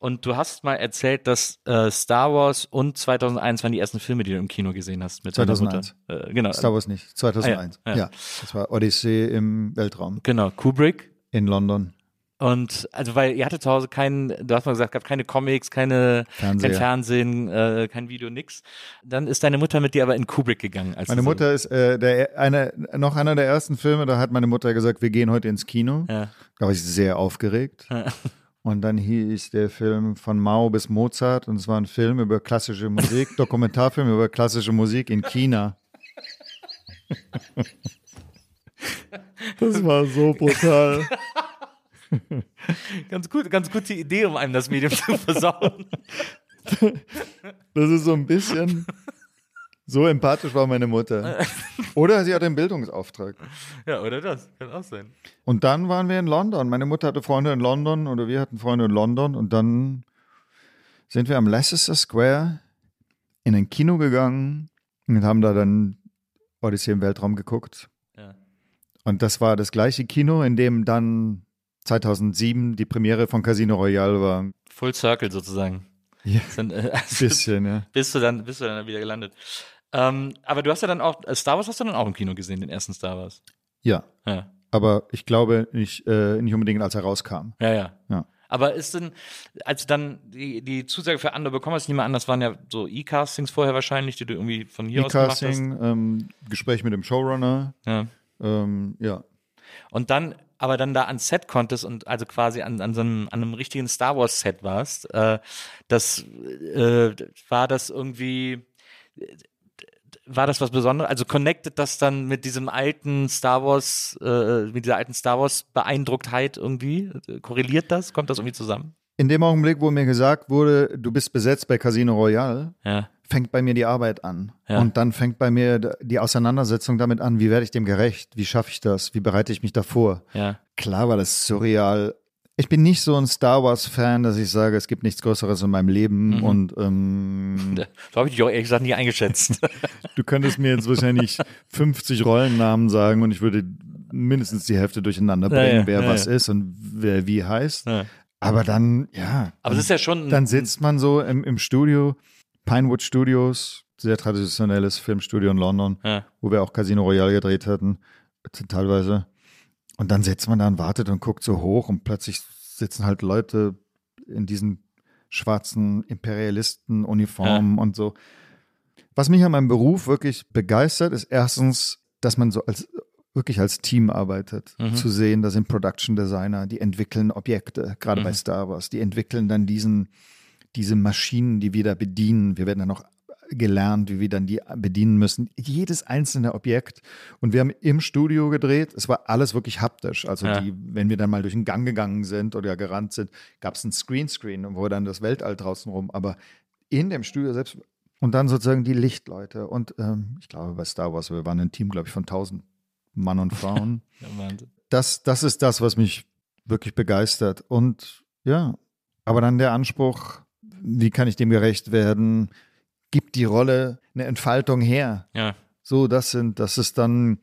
Und du hast mal erzählt, dass äh, Star Wars und 2001 waren die ersten Filme, die du im Kino gesehen hast mit deiner 2001. Mutter. Äh, genau. Star Wars nicht, 2001. Ah, ja, ja, ja. das war Odyssey im Weltraum Genau, Kubrick. in London. Und also weil ihr hattet zu Hause keinen, du hast mal gesagt, gab keine Comics, keine, Fernseher. kein Fernsehen, äh, kein Video, nix. Dann ist deine Mutter mit dir aber in Kubrick gegangen. Meine Mutter ist äh, der, eine, noch einer der ersten Filme, da hat meine Mutter gesagt, wir gehen heute ins Kino. Ja. Da war ich sehr aufgeregt. Und dann hieß der Film von Mao bis Mozart und es war ein Film über klassische Musik, Dokumentarfilm über klassische Musik in China. Das war so brutal. Ganz gut, ganz gute Idee, um einem das Medium zu versauen. Das ist so ein bisschen. So empathisch war meine Mutter. Oder sie hatte einen Bildungsauftrag. ja, oder das? Kann auch sein. Und dann waren wir in London. Meine Mutter hatte Freunde in London oder wir hatten Freunde in London. Und dann sind wir am Leicester Square in ein Kino gegangen und haben da dann Odyssey im Weltraum geguckt. Ja. Und das war das gleiche Kino, in dem dann 2007 die Premiere von Casino Royale war. Full Circle sozusagen. Ja. Dann, äh, also Bisschen, ja. bist du dann, bist du dann wieder gelandet. Ähm, aber du hast ja dann auch, äh, Star Wars hast du dann auch im Kino gesehen, den ersten Star Wars. Ja, Ja, aber ich glaube nicht, äh, nicht unbedingt, als er rauskam. ja, ja. Ja. Aber ist denn, als du dann die, die Zusage für Andor bekommen hast, ich nehme an, das waren ja so E-Castings vorher wahrscheinlich, die du irgendwie von hier aus gemacht hast. E-Casting, ähm, Gespräch mit dem Showrunner. Ja. Ähm, ja, Und dann, aber dann da ans Set konntest und also quasi an, an so einem, an einem richtigen Star Wars Set warst, äh, das äh, war das irgendwie, war das was Besonderes? Also connected das dann mit diesem alten Star Wars, äh, mit dieser alten Star Wars Beeindrucktheit irgendwie? Korreliert das? Kommt das irgendwie zusammen? In dem Augenblick, wo mir gesagt wurde, du bist besetzt bei Casino Royale, Ja. Fängt bei mir die Arbeit an. Ja. Und dann fängt bei mir die Auseinandersetzung damit an, wie werde ich dem gerecht? Wie schaffe ich das? Wie bereite ich mich davor? Ja. Klar war das surreal. Ich bin nicht so ein Star Wars-Fan, dass ich sage, es gibt nichts Größeres in meinem Leben. Mhm. Und ähm, So habe ich dich auch ehrlich gesagt nie eingeschätzt. du könntest mir jetzt wahrscheinlich 50 Rollennamen sagen und ich würde mindestens die Hälfte durcheinander bringen, ja, wer was ist und wer wie heißt. Aber dann, ja. Aber es ist ja schon. Dann sitzt man so im, im Studio, Pinewood Studios, sehr traditionelles Filmstudio in London, Ja. wo wir auch Casino Royale gedreht hatten, teilweise. Und dann sitzt man da und wartet und guckt so hoch und plötzlich sitzen halt Leute in diesen schwarzen Imperialisten-Uniformen und so. Was mich an meinem Beruf wirklich begeistert, ist erstens, dass man so als wirklich als Team arbeitet. Mhm. Zu sehen, da sind Production Designer, die entwickeln Objekte, gerade bei Mhm. Star Wars, die entwickeln dann diesen, diese Maschinen, die wir da bedienen. Wir werden dann noch gelernt, wie wir dann die bedienen müssen. Jedes einzelne Objekt. Und wir haben im Studio gedreht. Es war alles wirklich haptisch. Also Ja. die, wenn wir dann mal durch den Gang gegangen sind oder gerannt sind, gab es ein Greenscreen, wo dann das Weltall draußen rum. Aber in dem Studio selbst und dann sozusagen die Lichtleute. Und ähm, ich glaube, bei Star Wars, wir waren ein Team, glaube ich, von 1000 Mann und Frauen. Ja, das, das ist das, was mich wirklich begeistert. Und ja, aber dann der Anspruch, wie kann ich dem gerecht werden? Gibt die Rolle eine Entfaltung her? Ja. So, das sind, das ist dann,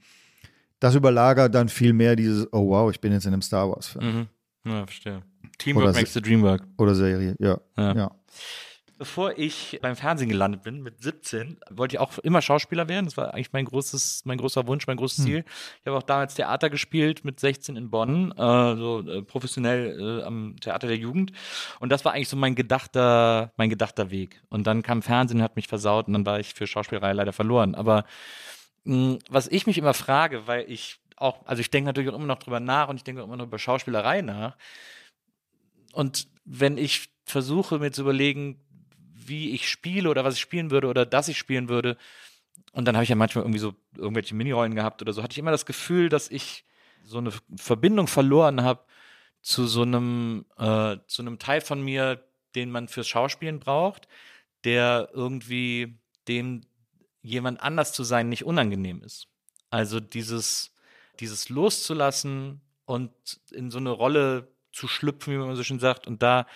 das überlagert dann viel mehr dieses, oh wow, ich bin jetzt in einem Star Wars-Film Mhm. Ja, verstehe. Teamwork Oder makes the dream work. oder Serie. Ja, Ja. ja. Bevor ich beim Fernsehen gelandet bin, mit 17, wollte ich auch immer Schauspieler werden. Das war eigentlich mein großes, mein großer Wunsch, mein großes Ziel. Ich habe auch damals Theater gespielt mit 16 in Bonn, äh, so äh, professionell äh, am Theater der Jugend. Und das war eigentlich so mein gedachter, mein gedachter Weg. Und dann kam Fernsehen, hat mich versaut und dann war ich für Schauspielerei leider verloren. Aber mh, was ich mich immer frage, weil ich auch, also ich denke natürlich auch immer noch drüber nach und ich denke auch immer noch über Schauspielerei nach. Und wenn ich versuche mir zu überlegen, wie ich spiele oder was ich spielen würde oder dass ich spielen würde, und dann habe ich ja manchmal irgendwie so irgendwelche Minirollen gehabt oder so, hatte ich immer das Gefühl, dass ich so eine Verbindung verloren habe zu so einem, äh, zu einem Teil von mir, den man fürs Schauspielen braucht, der irgendwie dem jemand anders zu sein nicht unangenehm ist. Also dieses, dieses loszulassen und in so eine Rolle zu schlüpfen, wie man so schön sagt, und da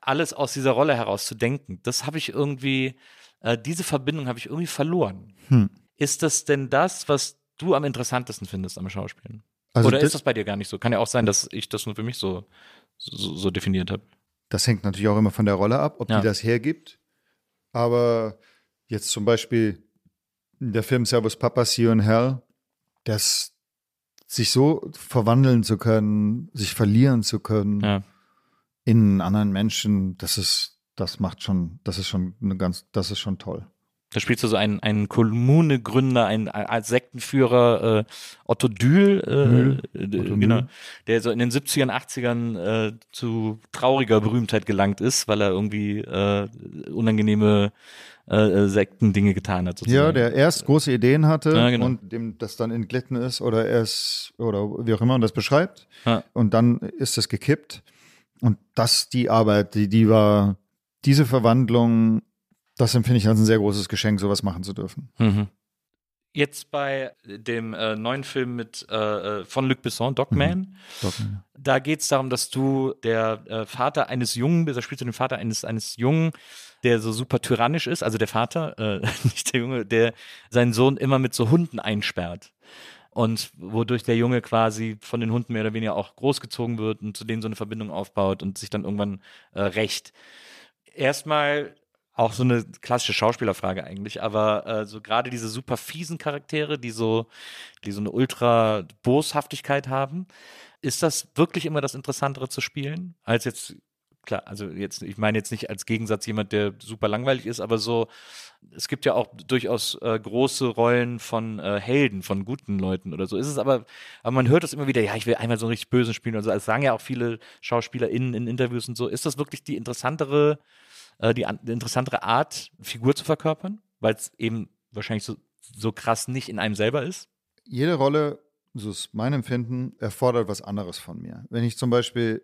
alles aus dieser Rolle heraus zu denken, das habe ich irgendwie, äh, diese Verbindung habe ich irgendwie verloren. Hm. Ist das denn das, was du am interessantesten findest am Schauspielen? Also Oder das- ist das bei dir gar nicht so? Kann ja auch sein, dass ich das nur für mich so, so, so definiert habe. Das hängt natürlich auch immer von der Rolle ab, ob Ja. die das hergibt. Aber jetzt zum Beispiel der Film Servus Papa, See You in Hell, das sich so verwandeln zu können, sich verlieren zu können Ja. In einen anderen Menschen, das ist, das macht schon, das ist schon eine ganz, das ist schon toll. Da spielst du so einen, einen Kommunegründer, einen als Sektenführer, äh, Otto Dühl, äh, Mühl. äh, Otto genau, der so in den 70ern, 80ern äh, zu trauriger Berühmtheit gelangt ist, weil er irgendwie äh, unangenehme äh, äh, Sektendinge getan hat. Sozusagen. Ja, der erst große Ideen hatte Ja, genau. und dem das dann entglitten ist oder erst oder wie auch immer man das beschreibt. Ja. Und dann ist es gekippt. Und das, die Arbeit, die, die war, diese Verwandlung, das empfinde ich als ein sehr großes Geschenk, sowas machen zu dürfen. Mhm. Jetzt bei dem äh, neuen Film mit äh, äh, von Luc Besson, Dogman, Dogman, da geht es darum, dass du der äh, Vater eines Jungen bist, da spielst du den Vater eines, eines Jungen, der so super tyrannisch ist, also der Vater, äh, nicht der Junge, der seinen Sohn immer mit so Hunden einsperrt. Und wodurch der Junge quasi von den Hunden mehr oder weniger auch großgezogen wird und zu denen so eine Verbindung aufbaut und sich dann irgendwann äh, rächt. Erstmal auch so eine klassische Schauspielerfrage eigentlich, aber äh, so gerade diese super fiesen Charaktere, die so, die so eine ultra Boshaftigkeit haben, ist das wirklich immer das Interessantere zu spielen, als jetzt klar, also jetzt, ich meine jetzt nicht als Gegensatz jemand, der super langweilig ist, aber so, es gibt ja auch durchaus äh, große Rollen von äh, Helden, von guten Leuten oder so. Ist es aber, aber man hört das immer wieder, ja, ich will einmal so einen richtig bösen spielen. Also, das sagen ja auch viele SchauspielerInnen in Interviews und so. Ist das wirklich die interessantere, äh, die, die interessantere Art, Figur zu verkörpern? Weil es eben wahrscheinlich so, so krass nicht in einem selber ist? Jede Rolle, so ist mein Empfinden, erfordert was anderes von mir. Wenn ich zum Beispiel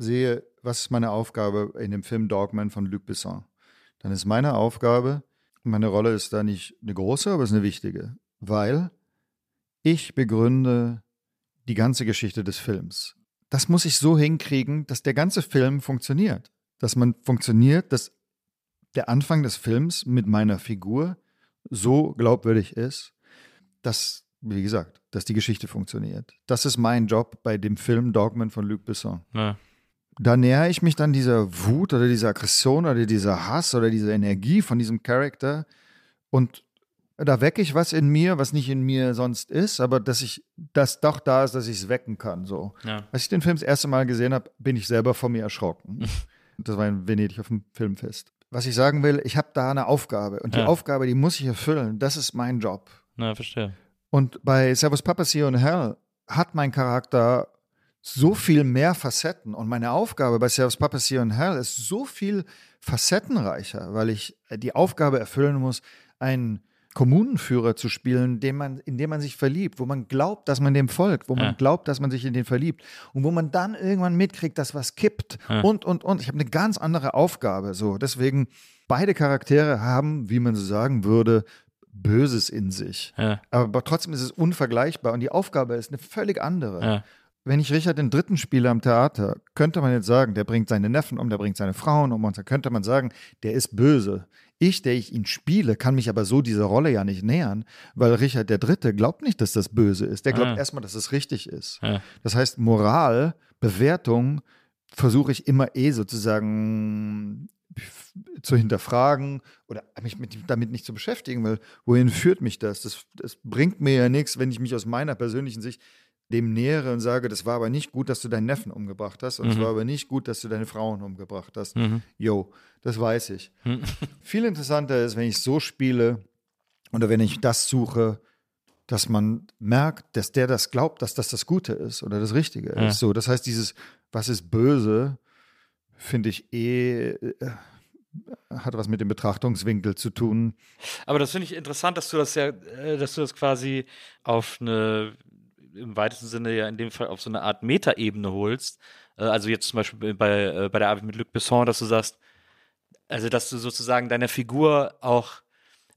sehe, was ist meine Aufgabe in dem Film Dogman von Luc Besson, dann ist meine Aufgabe, meine Rolle ist da nicht eine große, aber es ist eine wichtige, weil ich begründe die ganze Geschichte des Films. Das muss ich so hinkriegen, dass der ganze Film funktioniert. Dass man funktioniert, dass der Anfang des Films mit meiner Figur so glaubwürdig ist, dass, wie gesagt, dass die Geschichte funktioniert. Das ist mein Job bei dem Film Dogman von Luc Besson. Ja. Da nähere ich mich dann dieser Wut oder dieser Aggression oder dieser Hass oder dieser Energie von diesem Charakter und da wecke ich was in mir, was nicht in mir sonst ist, aber dass ich das doch da ist, dass ich es wecken kann. So. Ja. Als ich den Film das erste Mal gesehen habe, bin ich selber von mir erschrocken. das war in Venedig auf dem Filmfest. Was ich sagen will, ich habe da eine Aufgabe und die Ja. Aufgabe, die muss ich erfüllen. Das ist mein Job. Na, verstehe. Und bei Servus Papa, See You in Hell hat mein Charakter so viel mehr Facetten. Und meine Aufgabe bei Servus Papa, See You in Hell ist so viel facettenreicher, weil ich äh, die Aufgabe erfüllen muss, einen Kommunenführer zu spielen, dem man, in dem man sich verliebt, wo man glaubt, dass man dem folgt, wo man Ja. glaubt, dass man sich in den verliebt und wo man dann irgendwann mitkriegt, dass was kippt Ja. und, und, und. Ich habe eine ganz andere Aufgabe. So, deswegen, beide Charaktere haben, wie man so sagen würde, Böses in sich. Ja. Aber trotzdem ist es unvergleichbar und die Aufgabe ist eine völlig andere. Wenn ich Richard den Dritten spiele am Theater, könnte man jetzt sagen, der bringt seine Neffen um, der bringt seine Frauen um und dann könnte man sagen, der ist böse. Ich, der ich ihn spiele, kann mich aber so dieser Rolle ja nicht nähern, weil Richard der Dritte glaubt nicht, dass das böse ist. Der glaubt Ah. erstmal, dass es richtig ist. Ja. Das heißt, Moral, Bewertung versuche ich immer eh sozusagen zu hinterfragen oder mich mit, damit nicht zu beschäftigen, weil wohin führt mich das? das? Das bringt mir ja nichts, wenn ich mich aus meiner persönlichen Sicht dem nähere und sage, das war aber nicht gut, dass du deinen Neffen umgebracht hast und es Mhm. war aber nicht gut, dass du deine Frauen umgebracht hast. Mhm. Jo, das weiß ich. Mhm. Viel interessanter ist, wenn ich so spiele oder wenn ich das suche, dass man merkt, dass der das glaubt, dass das das Gute ist oder das Richtige Ja. ist. So, das heißt, dieses, was ist böse, finde ich eh, äh, hat was mit dem Betrachtungswinkel zu tun. Aber das finde ich interessant, dass du das ja, äh, dass du das quasi auf eine, im weitesten Sinne ja in dem Fall auf so eine Art Metaebene holst. Äh, Also jetzt zum Beispiel bei, äh, bei der Arbeit mit Luc Besson, dass du sagst, also dass du sozusagen deiner Figur auch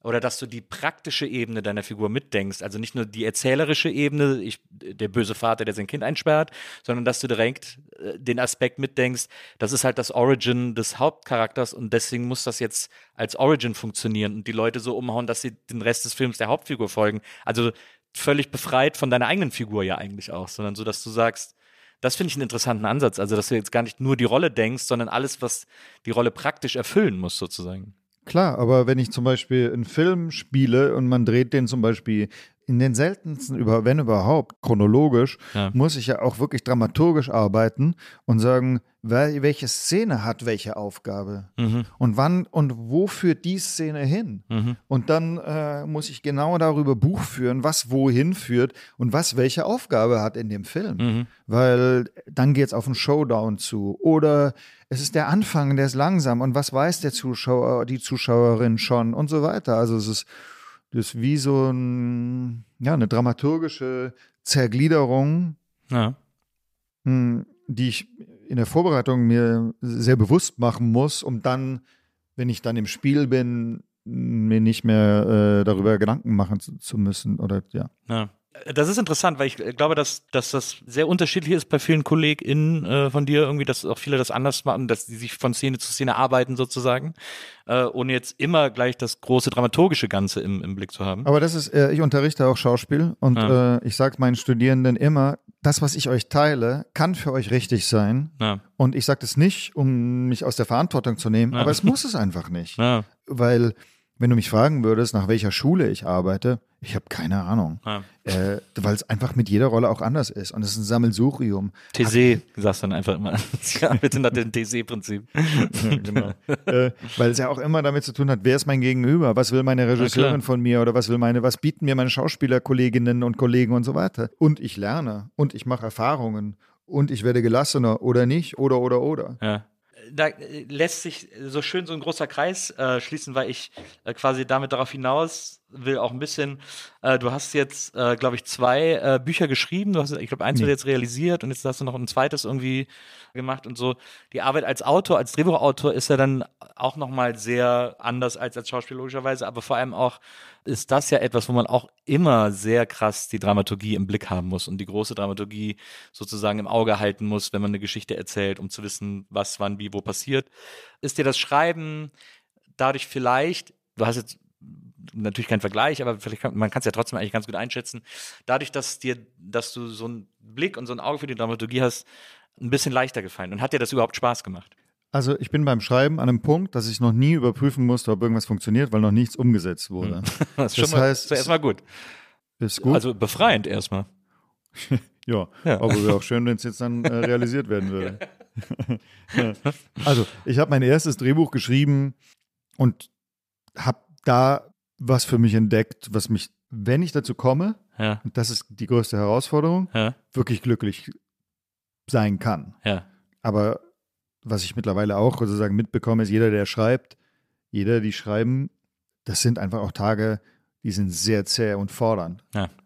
oder dass du die praktische Ebene deiner Figur mitdenkst, also nicht nur die erzählerische Ebene, ich, der böse Vater, der sein Kind einsperrt, sondern dass du direkt äh, den Aspekt mitdenkst, das ist halt das Origin des Hauptcharakters und deswegen muss das jetzt als Origin funktionieren und die Leute so umhauen, dass sie den Rest des Films der Hauptfigur folgen. Also völlig befreit von deiner eigenen Figur ja eigentlich auch, sondern so, dass du sagst, das finde ich einen interessanten Ansatz, also dass du jetzt gar nicht nur die Rolle denkst, sondern alles, was die Rolle praktisch erfüllen muss, sozusagen. Klar, aber wenn ich zum Beispiel einen Film spiele und man dreht den zum Beispiel in den seltensten, über, wenn überhaupt, chronologisch, Ja. muss ich ja auch wirklich dramaturgisch arbeiten und sagen, welche Szene hat welche Aufgabe Mhm. und wann und wo führt die Szene hin. Mhm. Und dann äh, muss ich genau darüber Buch führen, was wohin führt und was welche Aufgabe hat in dem Film. Mhm. Weil dann geht es auf einen Showdown zu. Oder es ist der Anfang, der ist langsam. Und was weiß der Zuschauer, die Zuschauerin schon und so weiter. Also es ist, das ist wie so ein, ja, eine dramaturgische Zergliederung, Ja. mh, die ich in der Vorbereitung mir sehr bewusst machen muss, um dann, wenn ich dann im Spiel bin, mir nicht mehr äh, darüber Gedanken machen zu, zu müssen. Oder ja. Ja. Das ist interessant, weil ich glaube, dass, dass das sehr unterschiedlich ist bei vielen KollegInnen äh, von dir irgendwie, dass auch viele das anders machen, dass die sich von Szene zu Szene arbeiten sozusagen, äh, ohne jetzt immer gleich das große dramaturgische Ganze im, im Blick zu haben. Aber das ist, äh, ich unterrichte auch Schauspiel und Ja. äh, ich sage meinen Studierenden immer, das, was ich euch teile, kann für euch richtig sein. Ja. Und ich sage das nicht, um mich aus der Verantwortung zu nehmen, Ja. aber es muss es einfach nicht. Weil, wenn du mich fragen würdest, nach welcher Schule ich arbeite, ich habe keine Ahnung. Ja. Äh, Weil es einfach mit jeder Rolle auch anders ist. Und es ist ein Sammelsurium. TC, sagst du dann einfach immer. ja, bitte nach dem TC-Prinzip. Ja, genau. äh, weil es ja auch immer damit zu tun hat, wer ist mein Gegenüber, was will meine Regisseurin von mir oder was will meine, was bieten mir meine Schauspielerkolleginnen und Kollegen und so weiter. Und ich lerne und ich mache Erfahrungen und ich werde gelassener oder nicht oder oder oder. Ja. Da äh, lässt sich so schön so ein großer Kreis äh, schließen, weil ich äh, quasi damit darauf hinaus will, auch ein bisschen, äh, du hast jetzt, äh, glaube ich, zwei äh, Bücher geschrieben, du hast, ich glaube, eins wird jetzt realisiert und jetzt hast du noch ein zweites irgendwie gemacht und so. Die Arbeit als Autor, als Drehbuchautor ist ja dann auch nochmal sehr anders als als Schauspieler logischerweise, aber vor allem auch ist das ja etwas, wo man auch immer sehr krass die Dramaturgie im Blick haben muss und die große Dramaturgie sozusagen im Auge halten muss, wenn man eine Geschichte erzählt, um zu wissen, was, wann, wie, wo passiert. Ist dir das Schreiben dadurch vielleicht, du hast jetzt natürlich keinen Vergleich, aber vielleicht kann, man kann es ja trotzdem eigentlich ganz gut einschätzen, dadurch, dass dir, dass du so einen Blick und so ein Auge für die Dramaturgie hast, ein bisschen leichter gefallen. Und hat dir das überhaupt Spaß gemacht? Also ich bin beim Schreiben an einem Punkt, dass ich noch nie überprüfen musste, ob irgendwas funktioniert, weil noch nichts umgesetzt wurde. Das ist Das schon mal, heißt, zuerst mal gut. Ist gut. Also befreiend erstmal. Ja, Ja. aber wäre auch schön, wenn es jetzt dann äh, realisiert werden würde. Ja. Also, ich habe mein erstes Drehbuch geschrieben und habe da was für mich entdeckt, was mich, wenn ich dazu komme, Ja, und das ist die größte Herausforderung, ja, wirklich glücklich sein kann. ja. Aber was ich mittlerweile auch sozusagen mitbekomme, ist, jeder, der schreibt, jeder, die schreiben, das sind einfach auch Tage, die sind sehr zäh und fordernd,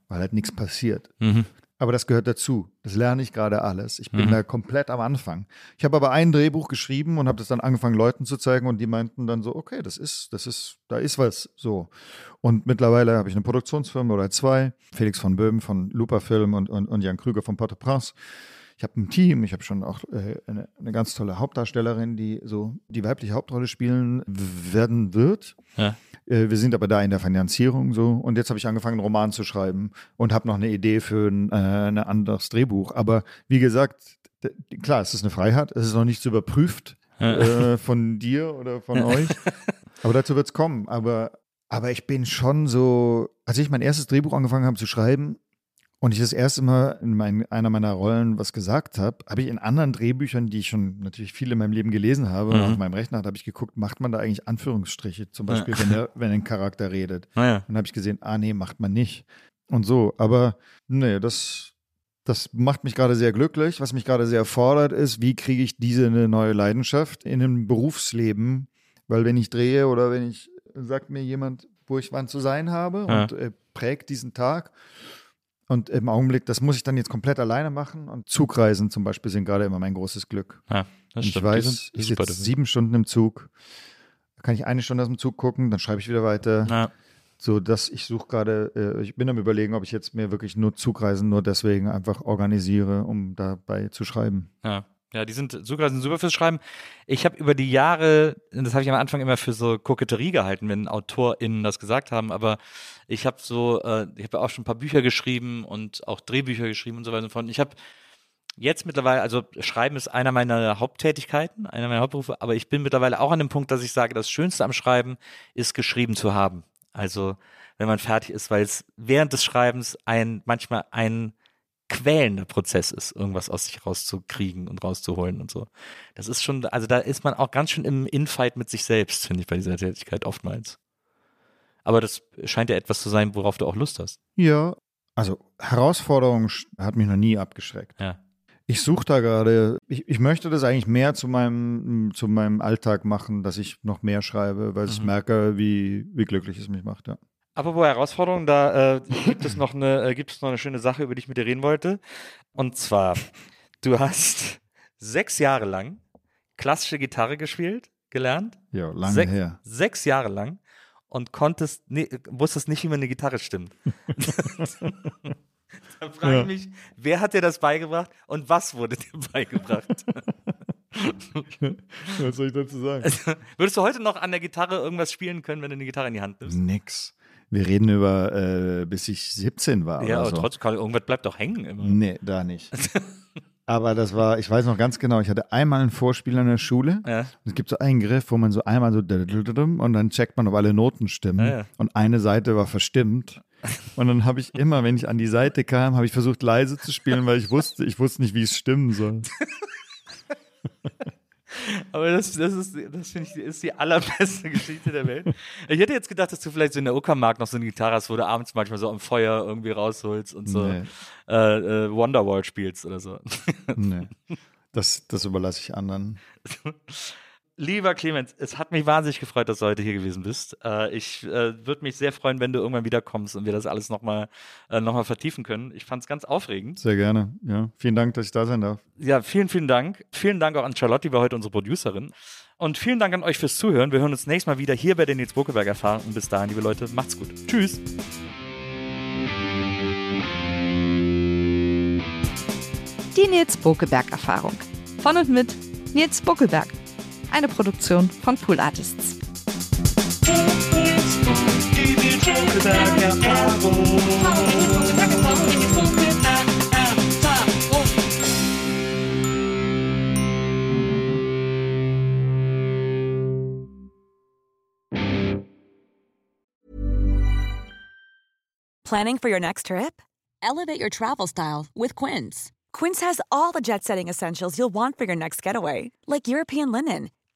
weil halt nichts passiert. Mhm. Aber das gehört dazu. Das lerne ich gerade alles. Ich bin Mhm. da komplett am Anfang. Ich habe aber ein Drehbuch geschrieben und habe das dann angefangen, Leuten zu zeigen und die meinten dann so, okay, das ist, das ist, da ist was so. Und mittlerweile habe ich eine Produktionsfirma oder zwei, Felix von Böhm von Lupa Film und, und, und Jan Krüger von Port-au-Prince. Ich habe ein Team, ich habe schon auch äh, eine, eine ganz tolle Hauptdarstellerin, die so die weibliche Hauptrolle spielen werden wird. Ja. Äh, wir sind aber da in der Finanzierung so. Und jetzt habe ich angefangen, einen Roman zu schreiben und habe noch eine Idee für ein, äh, ein anderes Drehbuch. Aber wie gesagt, klar, es ist eine Freiheit, es ist noch nichts überprüft. äh, von dir oder von euch. Aber dazu wird es kommen. Aber, aber ich bin schon so, als ich mein erstes Drehbuch angefangen habe zu schreiben und ich das erste Mal in mein, einer meiner Rollen was gesagt habe, habe ich in anderen Drehbüchern, die ich schon natürlich viele in meinem Leben gelesen habe, Mhm. auf meinem Rechner habe ich geguckt, macht man da eigentlich Anführungsstriche, zum Beispiel, wenn, der, wenn ein Charakter redet. Naja. Dann habe ich gesehen, ah nee, macht man nicht. Und so, aber nee, das, das macht mich gerade sehr glücklich. Was mich gerade sehr fordert, ist, wie kriege ich diese eine neue Leidenschaft in einem Berufsleben? Weil wenn ich drehe oder wenn ich, sagt mir jemand, wo ich wann zu sein habe Ja. und äh, prägt diesen Tag. Und im Augenblick, das muss ich dann jetzt komplett alleine machen. Und Zugreisen zum Beispiel sind gerade immer mein großes Glück. Ja, Und das ich stimmt. Die weiß, ich sitze sieben Stunden im Zug. Da kann ich eine Stunde aus dem Zug gucken, dann schreibe ich wieder weiter. Ja. So, dass ich suche gerade, äh, ich bin am überlegen, ob ich jetzt mir wirklich nur Zugreisen nur deswegen einfach organisiere, um dabei zu schreiben. Ja. Ja, die sind sogar sind super fürs Schreiben. Ich habe über die Jahre, das habe ich am Anfang immer für so Koketterie gehalten, wenn AutorInnen das gesagt haben, aber ich habe so, äh, ich habe auch schon ein paar Bücher geschrieben und auch Drehbücher geschrieben und so weiter und so fort. Ich habe jetzt mittlerweile, also Schreiben ist einer meiner Haupttätigkeiten, einer meiner Hauptberufe, aber ich bin mittlerweile auch an dem Punkt, dass ich sage, das Schönste am Schreiben ist geschrieben zu haben. Also wenn man fertig ist, weil es während des Schreibens ein manchmal ein quälender Prozess ist, irgendwas aus sich rauszukriegen und rauszuholen und so. Das ist schon, also da ist man auch ganz schön im Infight mit sich selbst, finde ich, bei dieser Tätigkeit oftmals. Aber das scheint ja etwas zu sein, worauf du auch Lust hast. Ja, also Herausforderung hat mich noch nie abgeschreckt. Ja. Ich suche da gerade, ich, ich möchte das eigentlich mehr zu meinem, zu meinem Alltag machen, dass ich noch mehr schreibe, weil ich Mhm. merke, wie, wie glücklich es mich macht. Ja. Apropos Herausforderung, da äh, gibt es noch eine, äh, gibt es noch eine schöne Sache, über die ich mit dir reden wollte. Und zwar, du hast sechs Jahre lang klassische Gitarre gespielt, gelernt. Ja, lange Sech- her. Sechs Jahre lang und konntest, nee, wusstest nicht, wie man eine Gitarre stimmt. da frage Ja. ich mich, wer hat dir das beigebracht und was wurde dir beigebracht? Was soll ich dazu sagen? Würdest du heute noch an der Gitarre irgendwas spielen können, wenn du eine Gitarre in die Hand nimmst? Nix. Wir reden über, äh, bis ich 17 war. ja, aber so. trotzdem, Karl, irgendwas bleibt doch hängen immer. Nee, da nicht. Aber das war, ich weiß noch ganz genau, ich hatte einmal ein Vorspiel an der Schule. Ja. Es gibt so einen Griff, wo man so einmal so und dann checkt man, ob alle Noten stimmen. Ja, ja. Und eine Seite war verstimmt. Und dann habe ich immer, wenn ich an die Seite kam, habe ich versucht leise zu spielen, weil ich wusste, ich wusste nicht, wie es stimmen soll. Aber das, das ist, das finde ich, ist die allerbeste Geschichte der Welt. Ich hätte jetzt gedacht, dass du vielleicht so in der Uckermark noch so eine Gitarre hast, wo du abends manchmal so am Feuer irgendwie rausholst und so Nee. äh, äh, Wonderwall spielst oder so. Nee. Das, das überlasse ich anderen. Lieber Clemens, es hat mich wahnsinnig gefreut, dass du heute hier gewesen bist. Äh, ich äh, würde mich sehr freuen, wenn du irgendwann wiederkommst und wir das alles nochmal äh, noch mal vertiefen können. Ich fand es ganz aufregend. Sehr gerne. Ja. Vielen Dank, dass ich da sein darf. Ja, vielen, vielen Dank. Vielen Dank auch an Charlotte, die war heute unsere Producerin. Und vielen Dank an euch fürs Zuhören. Wir hören uns nächstes Mal wieder hier bei den Nils Bokeberg erfahren. Und bis dahin, liebe Leute, macht's gut. Tschüss. Die Nils Bokeberg Erfahrung. Von und mit Nils Bokeberg. Eine Produktion von Pool Artists. Planning for your next trip? Elevate your travel style with Quince. Quince has all the jet setting essentials you'll want for your next getaway, like European linen,